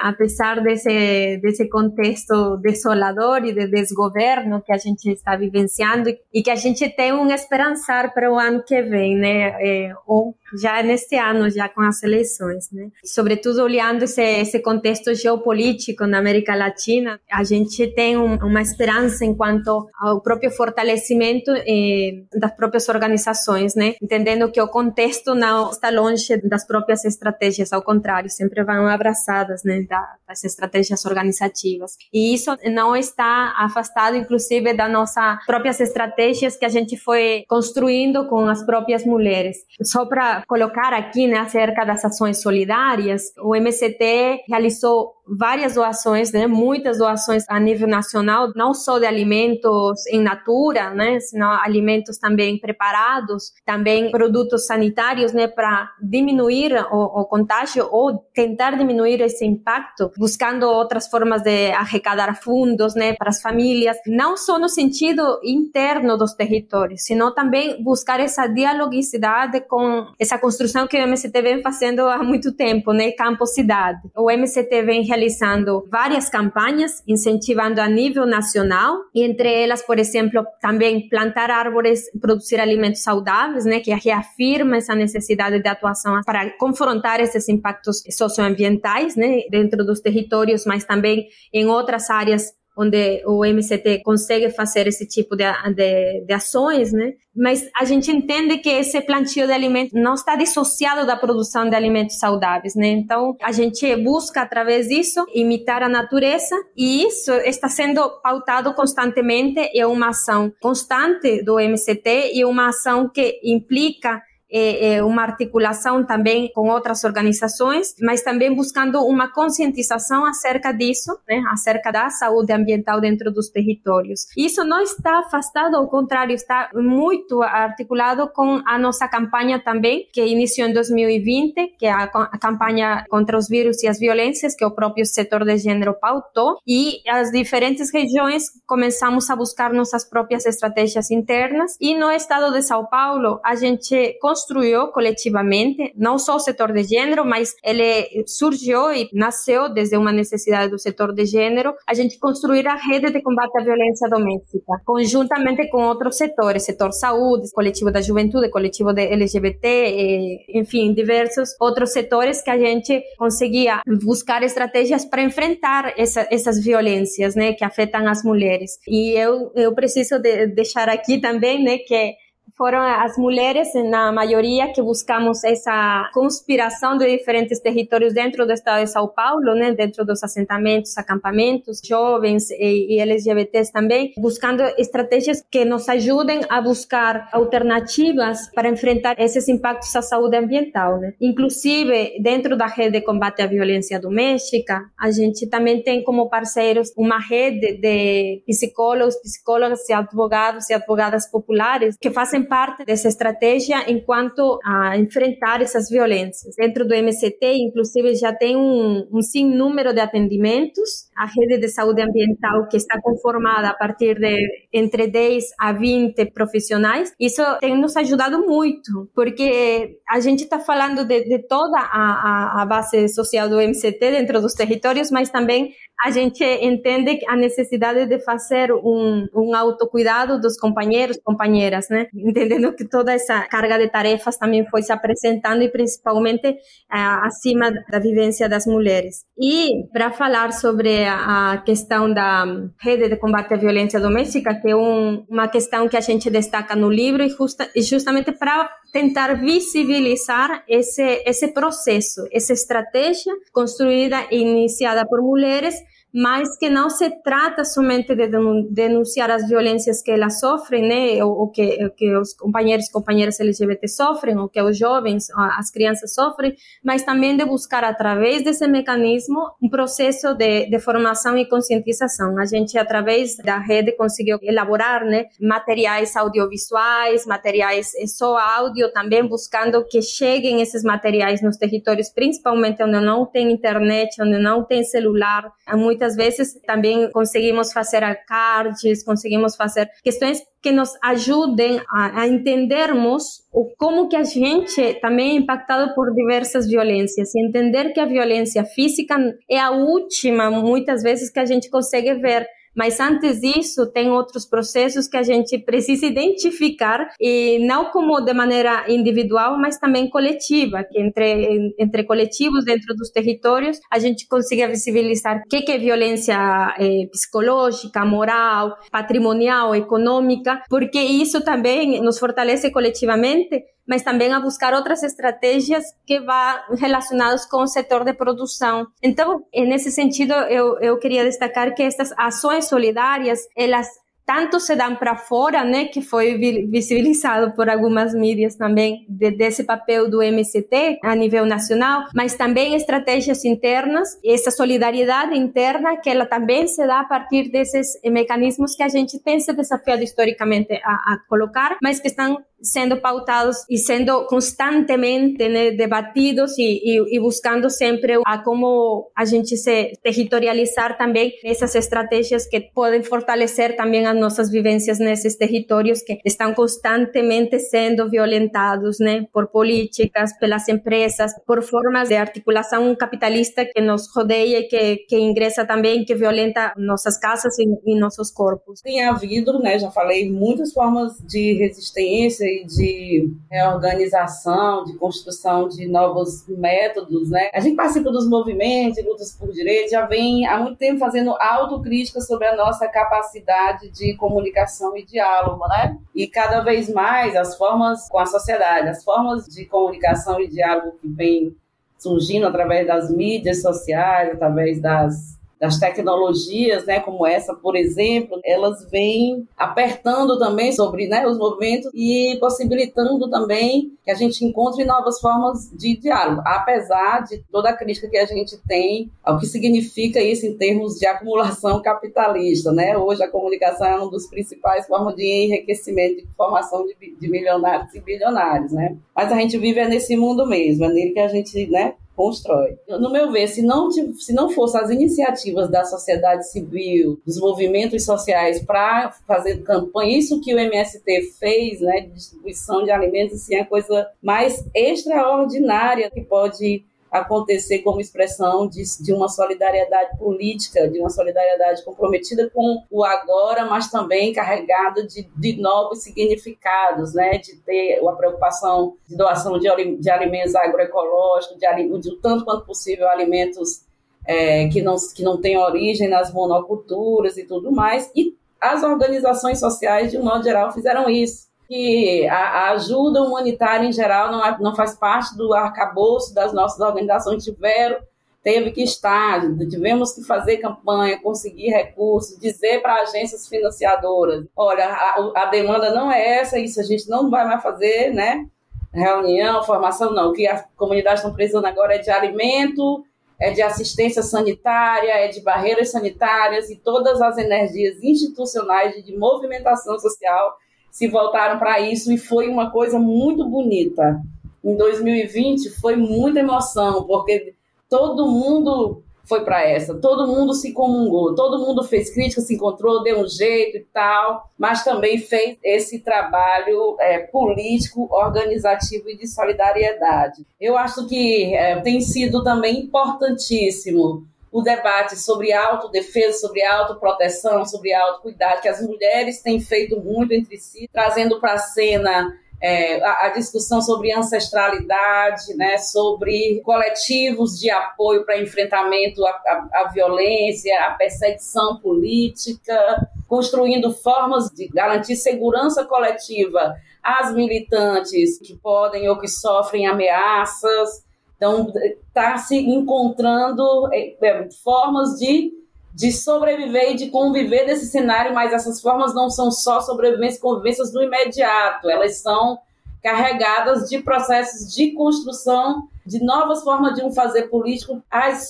apesar desse, desse contexto desolador e de desgoverno que a gente está vivenciando, e que a gente tem um esperançar para o ano que vem, né? É, ou já neste ano, já com as eleições, né? Sobretudo olhando esse, esse contexto geopolítico na América Latina, a gente tem um, uma esperança enquanto ao próprio fortalecimento eh, das próprias organizações, né? Entendendo que o contexto não está longe das próprias estratégias, ao contrário, sempre vão abraçadas, né, das estratégias organizativas. E isso não está afastado, inclusive, das nossas próprias estratégias que a gente foi construindo com as próprias mulheres. Só para colocar aqui né, acerca das ações solidárias, o MCT realizou várias doações, né, muitas doações a nível nacional, não só de alimentos em natura, né, senão alimentos também preparados, também produtos sanitários, né, para diminuir o, o, contágio ou tentar diminuir esse impacto, buscando outras formas de arrecadar fundos, né, para as famílias, não só no sentido interno dos territórios, senão também buscar essa dialogicidade com essa construção que o MCT vem fazendo há muito tempo, né, campo-cidade. O MCT vem realizando várias campanhas, incentivando a nível nacional, e entre elas, por exemplo, também plantar árvores, produzir alimentos saudáveis, né, que reafirma essa necessidade de atuação para confrontar esses impactos socioambientais, né, dentro dos territórios, mas também em outras áreas onde o MCT consegue fazer esse tipo de, de, de, ações, né? Mas a gente entende que esse plantio de alimentos não está dissociado da produção de alimentos saudáveis, né? Então, a gente busca, através disso, imitar a natureza e isso está sendo pautado constantemente, é uma ação constante do MCT e uma ação que implica é, é uma articulação também com outras organizações, mas também buscando uma conscientização acerca disso, né, acerca da saúde ambiental dentro dos territórios. Isso não está afastado, ao contrário, está muito articulado com a nossa campanha também, que iniciou em 2020, que é a, a campanha contra os vírus e as violências, que o próprio setor de gênero pautou, e as diferentes regiões começamos a buscar nossas próprias estratégias internas, e no estado de São Paulo, a gente construiu coletivamente, não só o setor de gênero, mas ele surgiu e nasceu desde uma necessidade do setor de gênero, a gente construir a rede de combate à violência doméstica, conjuntamente com outros setores, setor saúde, coletivo da juventude, coletivo de LGBT, enfim, diversos outros setores que a gente conseguia buscar estratégias para enfrentar essa, essas violências, né, que afetam as mulheres. E eu, eu preciso de deixar aqui também, né, que foram as mulheres, na maioria, que buscamos essa conspiração de diferentes territórios dentro do estado de São Paulo, né, dentro dos assentamentos, acampamentos, jovens e, LGBTs também, buscando estratégias que nos ajudem a buscar alternativas para enfrentar esses impactos à saúde ambiental. Né? Inclusive, dentro da rede de combate à violência doméstica, a gente também tem como parceiros uma rede de psicólogos, psicólogas e advogados e advogadas populares que fazem parte dessa estratégia enquanto a enfrentar essas violências. Dentro do MCT, inclusive, já tem um, um sim número de atendimentos. A rede de saúde ambiental que está conformada a partir de entre 10 a 20 profissionais. Isso tem nos ajudado muito, porque a gente está falando de, de toda a, a base social do MCT dentro dos territórios, mas também a gente entende a necessidade de fazer um, um autocuidado dos companheiros, companheiras, né? Entendendo que toda essa carga de tarefas também foi se apresentando e principalmente uh, acima da vivência das mulheres. E para falar sobre a questão da rede de combate à violência doméstica, que é um, uma questão que a gente destaca no livro e, justa, e justamente para tentar visibilizar esse, esse processo, essa estratégia construída e iniciada por mulheres mas que não se trata somente de denunciar as violências que elas sofrem, né, ou, ou que, que os companheiros e companheiras LGBT sofrem, ou que os jovens, as crianças sofrem, mas também de buscar, através desse mecanismo, um processo de, de formação e conscientização. A gente, através da rede, conseguiu elaborar né, materiais audiovisuais, materiais eh, só áudio, também buscando que cheguem esses materiais nos territórios, principalmente onde não tem internet, onde não tem celular, muitas muitas vezes também conseguimos fazer cards, conseguimos fazer questões que nos ajudem a, a, entendermos o como que a gente também é impactado por diversas violências. E entender que a violência física é a última muitas vezes que a gente consegue ver mas antes disso, tem outros processos que a gente precisa identificar, e não como de maneira individual, mas também coletiva, que entre, entre coletivos dentro dos territórios, a gente consiga visibilizar o que, é violência é, psicológica, moral, patrimonial, econômica, porque isso também nos fortalece coletivamente mas também a buscar outras estratégias que vá relacionadas com o setor de produção. Então, nesse sentido, eu, eu queria destacar que estas ações solidárias, elas tanto se dão para fora, né, que foi visibilizado por algumas mídias também de, desse papel do MCT a nível nacional, mas também estratégias internas, essa solidariedade interna que ela também se dá a partir desses mecanismos que a gente tem se desafiado historicamente a, a colocar, mas que estão sendo pautados e sendo constantemente né, debatidos e, e, e, buscando sempre a como a gente se territorializar também essas estratégias que podem fortalecer também as nossas vivências nesses territórios que estão constantemente sendo violentados né, por políticas, pelas empresas, por formas de articulação capitalista que nos rodeia e que, que ingressa também, que violenta nossas casas e, e nossos corpos. Tem havido, né, já falei, muitas formas de resistência e de reorganização, de construção de novos métodos, né? A gente participa dos movimentos, lutas por direitos, já vem há muito tempo fazendo autocrítica sobre a nossa capacidade de comunicação e diálogo, né? E cada vez mais as formas com a sociedade, as formas de comunicação e diálogo que vem surgindo através das mídias sociais, através das das tecnologias, né, como essa, por exemplo, elas vêm apertando também sobre né, os movimentos e possibilitando também que a gente encontre novas formas de diálogo, apesar de toda a crítica que a gente tem ao que significa isso em termos de acumulação capitalista. Né? Hoje a comunicação é uma das principais formas de enriquecimento, de formação de, de milionários e bilionários. Né? Mas a gente vive nesse mundo mesmo, é nele que a gente né, constrói. No meu ver, se não, se não fosse as iniciativas da sociedade civil, dos movimentos sociais para fazer campanha, isso que o MST fez, né, distribuição de alimentos, assim, é a coisa mais extraordinária que pode acontecer como expressão de, de uma solidariedade política, de uma solidariedade comprometida com o agora, mas também carregada de, de novos significados, né? de ter a preocupação de doação de, de alimentos agroecológicos, de, de tanto quanto possível alimentos é, que, não, que não têm origem nas monoculturas e tudo mais, e as organizações sociais, de um modo geral, fizeram isso que a, a, ajuda humanitária em geral não, é, não faz parte do arcabouço das nossas organizações, tiveram, teve que estar, tivemos que fazer campanha, conseguir recursos, dizer para agências financiadoras, olha, a, a, demanda não é essa, isso a gente não vai mais fazer, né? Reunião, formação, não. O que as comunidades estão precisando agora é de alimento, é de assistência sanitária, é de barreiras sanitárias e todas as energias institucionais de movimentação social se voltaram para isso e foi uma coisa muito bonita. Em 2020 foi muita emoção, porque todo mundo foi para essa. Todo mundo se comungou, todo mundo fez crítica, se encontrou, deu um jeito e tal, mas também fez esse trabalho é, político, organizativo e de solidariedade. Eu acho que é, tem sido também importantíssimo o debate sobre autodefesa, sobre autoproteção, sobre autocuidado, que as mulheres têm feito muito entre si, trazendo para a cena é, a, a, discussão sobre ancestralidade, né, sobre coletivos de apoio para enfrentamento à, à, à, violência, à perseguição política, construindo formas de garantir segurança coletiva às militantes que podem ou que sofrem ameaças. Então, está se encontrando é, é, formas de de sobreviver e de conviver nesse cenário, mas essas formas não são só sobrevivências e convivências do imediato, elas são carregadas de processos de construção de novas formas de um fazer político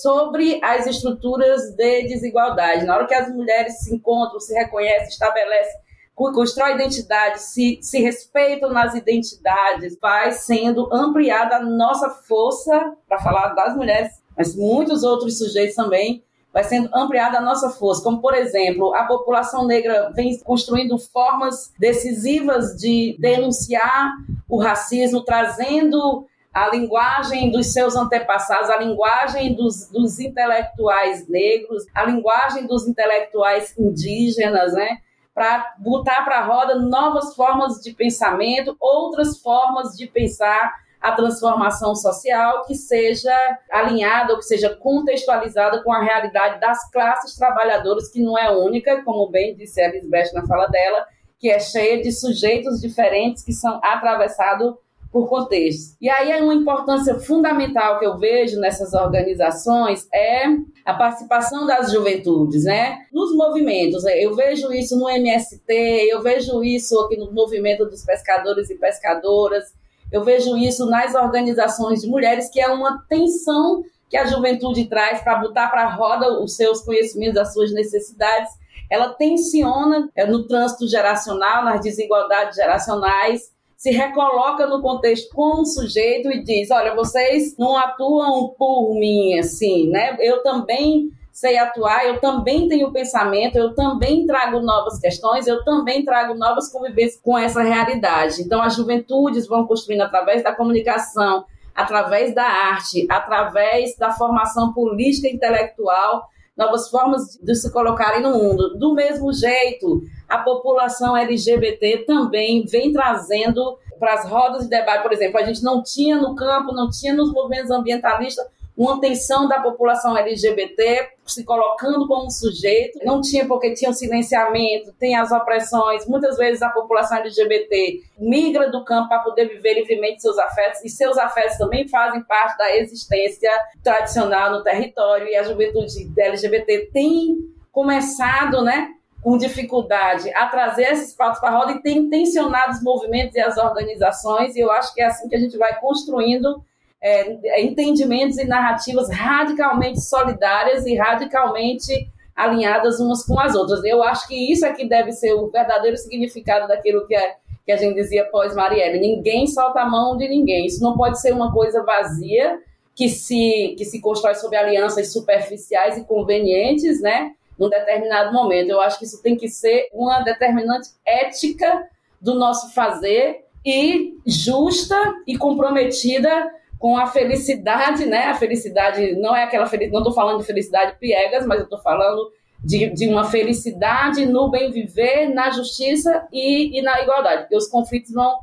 sobre as estruturas de desigualdade. Na hora que as mulheres se encontram, se reconhecem, estabelecem, constrói identidade, se, se respeitam nas identidades, vai sendo ampliada a nossa força, para falar das mulheres, mas muitos outros sujeitos também, vai sendo ampliada a nossa força, como por exemplo, a população negra vem construindo formas decisivas de denunciar o racismo, trazendo a linguagem dos seus antepassados, a linguagem dos, dos intelectuais negros, a linguagem dos intelectuais indígenas, né? Para botar para a roda novas formas de pensamento, outras formas de pensar a transformação social que seja alinhada ou que seja contextualizada com a realidade das classes trabalhadoras, que não é única, como bem disse a Lisbeth na fala dela, que é cheia de sujeitos diferentes que são atravessados por contextos. E aí uma importância fundamental que eu vejo nessas organizações é a participação das juventudes, né? Nos movimentos, eu vejo isso no MST, eu vejo isso aqui no movimento dos pescadores e pescadoras, eu vejo isso nas organizações de mulheres, que é uma tensão que a juventude traz para botar para a roda os seus conhecimentos, as suas necessidades. Ela tensiona é, no trânsito geracional, nas desigualdades geracionais, se recoloca no contexto como sujeito e diz: olha, vocês não atuam por mim, assim, né? Eu também sei atuar, eu também tenho pensamento, eu também trago novas questões, eu também trago novas convivências com essa realidade. Então, as juventudes vão construindo através da comunicação, através da arte, através da formação política e intelectual, novas formas de se colocarem no mundo. Do mesmo jeito, a população LGBT também vem trazendo para as rodas de debate, por exemplo, a gente não tinha no campo, não tinha nos movimentos ambientalistas uma tensão da população LGBT se colocando como sujeito. Não tinha porque tinha o silenciamento, tem as opressões. Muitas vezes a população LGBT migra do campo para poder viver livremente seus afetos e seus afetos também fazem parte da existência tradicional no território e a juventude LGBT tem começado, né, com dificuldade a trazer esses fatos para a roda e tem tensionado os movimentos e as organizações e eu acho que é assim que a gente vai construindo é, entendimentos e narrativas radicalmente solidárias e radicalmente alinhadas umas com as outras. Eu acho que isso é que deve ser o verdadeiro significado daquilo que, é, que a gente dizia pós-Marielle. Ninguém solta a mão de ninguém. Isso não pode ser uma coisa vazia que se, que se constrói sob alianças superficiais e convenientes, né? Num determinado momento. Eu acho que isso tem que ser uma determinante ética do nosso fazer e justa e comprometida com a felicidade, né? A felicidade não é aquela felicidade, não estou falando de felicidade piegas, mas eu estou falando de, de uma felicidade no bem viver, na justiça e, e na igualdade, porque os conflitos vão,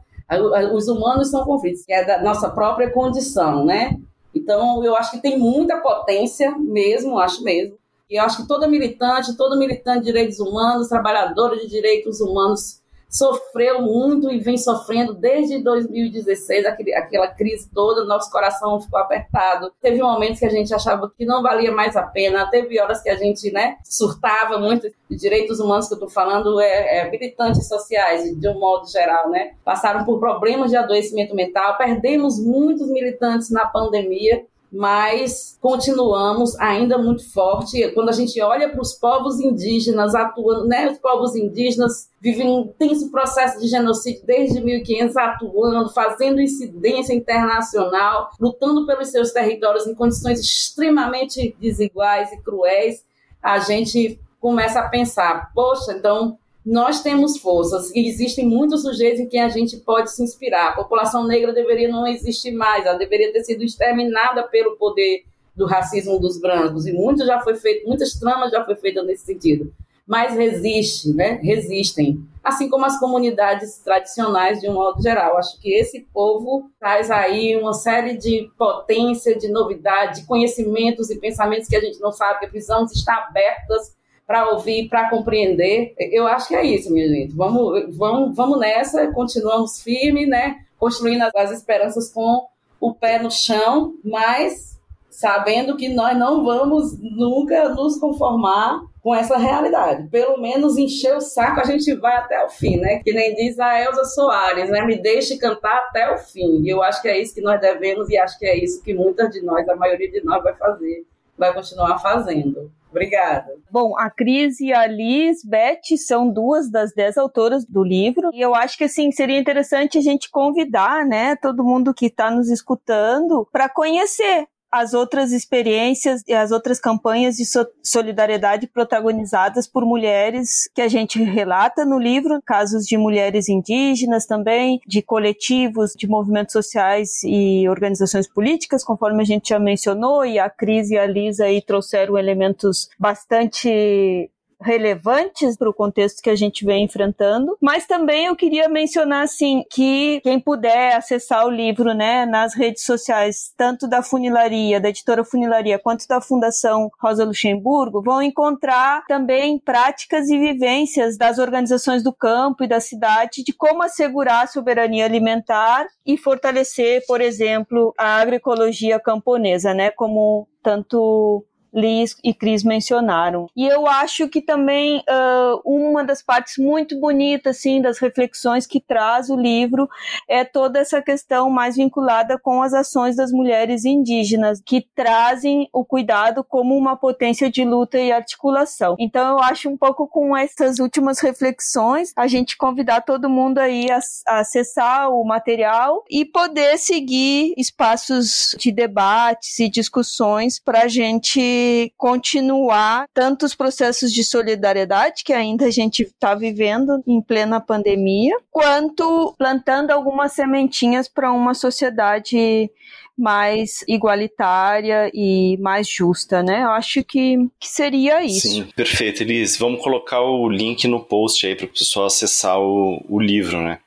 os humanos são conflitos, que é da nossa própria condição, né? Então, eu acho que tem muita potência mesmo, acho mesmo. E eu acho que toda militante, todo militante de direitos humanos, trabalhadora de direitos humanos, sofreu muito e vem sofrendo desde 2016, aquele, aquela crise toda, nosso coração ficou apertado. Teve momentos que a gente achava que não valia mais a pena, teve horas que a gente né, surtava muito. De direitos humanos que eu estou falando é, é, militantes sociais, de um modo geral, né? Passaram por problemas de adoecimento mental, perdemos muitos militantes na pandemia mas continuamos ainda muito forte. Quando a gente olha para os povos indígenas atuando, né, os povos indígenas vivem um intenso processo de genocídio desde 1500, atuando, fazendo incidência internacional, lutando pelos seus territórios em condições extremamente desiguais e cruéis. A gente começa a pensar, poxa, então nós temos forças e existem muitos sujeitos em quem a gente pode se inspirar. A população negra deveria não existir mais, ela deveria ter sido exterminada pelo poder do racismo dos brancos e muito já foi feito, muitas tramas já foi feitas nesse sentido. Mas resiste, né? Resistem, assim como as comunidades tradicionais de um modo geral. Acho que esse povo traz aí uma série de potência, de novidade, de conhecimentos e pensamentos que a gente não sabe, que precisamos estar abertas para ouvir, para compreender. Eu acho que é isso, minha gente. Vamos, vamos, vamos nessa, continuamos firme, né? Construindo as esperanças com o pé no chão, mas sabendo que nós não vamos nunca nos conformar com essa realidade. Pelo menos encher o saco a gente vai até o fim, né? Que nem diz a Elza Soares, né? Me deixe cantar até o fim. E eu acho que é isso que nós devemos e acho que é isso que muitas de nós, a maioria de nós vai fazer, vai continuar fazendo. Obrigada. Bom, a Cris e a Liz Beth são duas das dez autoras do livro. E eu acho que assim seria interessante a gente convidar, né, todo mundo que está nos escutando para conhecer as outras experiências e as outras campanhas de solidariedade protagonizadas por mulheres que a gente relata no livro, casos de mulheres indígenas também, de coletivos, de movimentos sociais e organizações políticas, conforme a gente já mencionou, e a Cris e a Lisa aí trouxeram elementos bastante relevantes para o contexto que a gente vem enfrentando, mas também eu queria mencionar assim que quem puder acessar o livro, né, nas redes sociais, tanto da Funilaria, da editora Funilaria, quanto da Fundação Rosa Luxemburgo, vão encontrar também práticas e vivências das organizações do campo e da cidade de como assegurar a soberania alimentar e fortalecer, por exemplo, a agroecologia camponesa, né, como tanto Liz e Cris mencionaram. E eu acho que também uh, uma das partes muito bonitas, assim, das reflexões que traz o livro é toda essa questão mais vinculada com as ações das mulheres indígenas, que trazem o cuidado como uma potência de luta e articulação. Então eu acho um pouco com essas últimas reflexões, a gente convidar todo mundo aí a, a acessar o material e poder seguir espaços de debates e discussões para a gente continuar tanto os processos de solidariedade que ainda a gente está vivendo em plena pandemia, quanto plantando algumas sementinhas para uma sociedade mais igualitária e mais justa, né? Eu acho que, que seria isso. Sim, perfeito, Elis. Vamos colocar o link no post aí para o pessoal acessar o, o livro, né?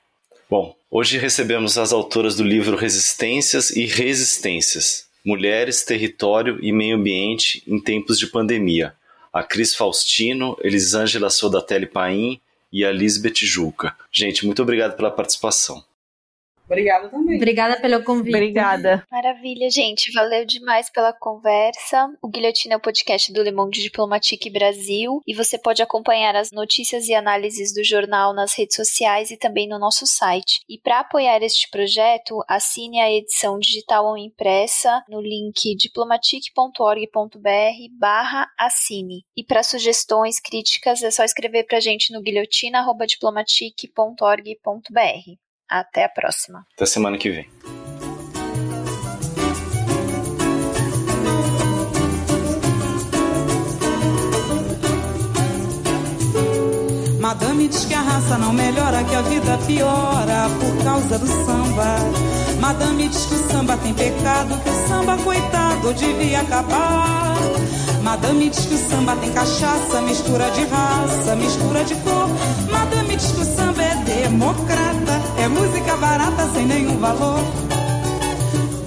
Bom, hoje recebemos as autoras do livro Resistências e Resistências Mulheres, Território e Meio Ambiente em Tempos de Pandemia. A Cris Faustino, Elisângela Sodatelli Paim e a Lisbeth Juca. Gente, muito obrigado pela participação. Obrigada também. Obrigada pelo convite. Obrigada. Maravilha, gente. Valeu demais pela conversa. O Guilhotina é o podcast do Le Monde Diplomatique Brasil e você pode acompanhar as notícias e análises do jornal nas redes sociais e também no nosso site. E para apoiar este projeto, assine a edição digital ou impressa no link diplomatique.org.br barra assine. E para sugestões, críticas, é só escrever para a gente no guilhotina.diplomatique.org.br. Até a próxima. Até semana que vem. Madame diz que a raça não melhora, que a vida piora por causa do samba. Madame diz que o samba tem pecado, que o samba, coitado, devia acabar. Madame diz que o samba tem cachaça, mistura de raça, mistura de cor. Madame diz que o samba é democrata, é música barata sem nenhum valor.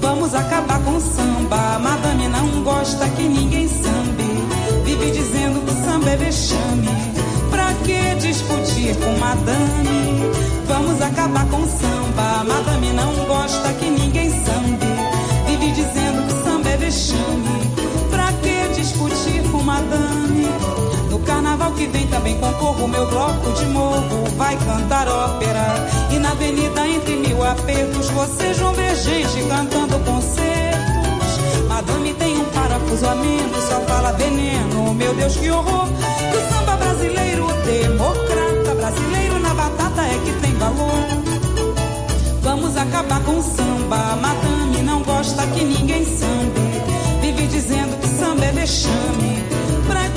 Vamos acabar com o samba, madame não gosta que ninguém sambe. Vive dizendo que o samba é vexame. Pra que discutir com madame? Vamos acabar com o samba, madame não gosta que ninguém sambe. Vive dizendo que o samba é vexame madame. No carnaval que vem também concorro, meu bloco de morro vai cantar ópera. E na avenida entre mil apertos, vocês vão ver gente cantando concertos. Madame parafuso a menos, só fala veneno. Meu Deus, que horror! Que o samba brasileiro democrata, brasileiro na batata é que tem valor. Vamos acabar com o samba, madame não gosta que ninguém sambe. Vive dizendo que samba é vexame.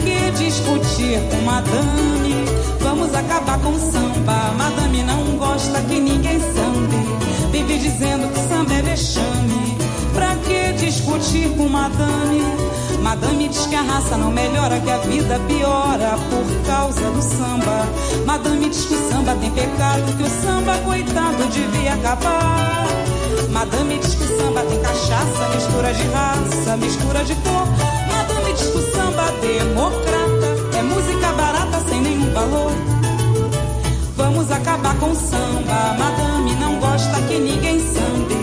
Que discutir com madame? Vamos acabar com o samba, madame não gosta que ninguém sambe. Vive dizendo que samba é vexame. Pra que discutir com madame? Madame diz que a raça não melhora, que a vida piora por causa do samba. Madame diz que o samba tem pecado, que o samba, coitado, devia acabar. Madame diz que o samba tem cachaça, mistura de raça, mistura de cor. Madame diz que o samba democrata é música barata sem nenhum valor. Vamos acabar com o samba, madame não gosta que ninguém sambe.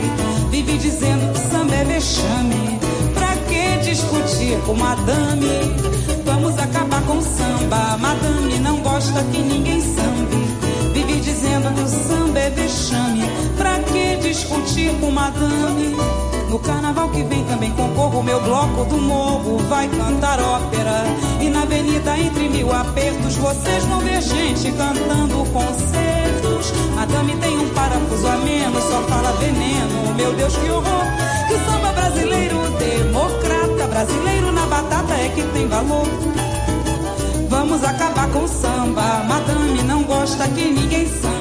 Vive dizendo que samba é vexame. Pra que discutir com madame? Vamos acabar com o samba. Madame não gosta que ninguém sambe. Vive dizendo que o samba é vexame. Pra que discutir com madame? No carnaval que vem também concorro, meu bloco do morro vai cantar ópera. E na avenida entre mil apertos, vocês vão ver gente cantando concertos. Madame tem um parafuso a menos, só fala veneno. Meu Deus, que horror! Que samba brasileiro democrata, brasileiro na batata é que tem valor. Vamos acabar com o samba, madame não gosta que ninguém sambe.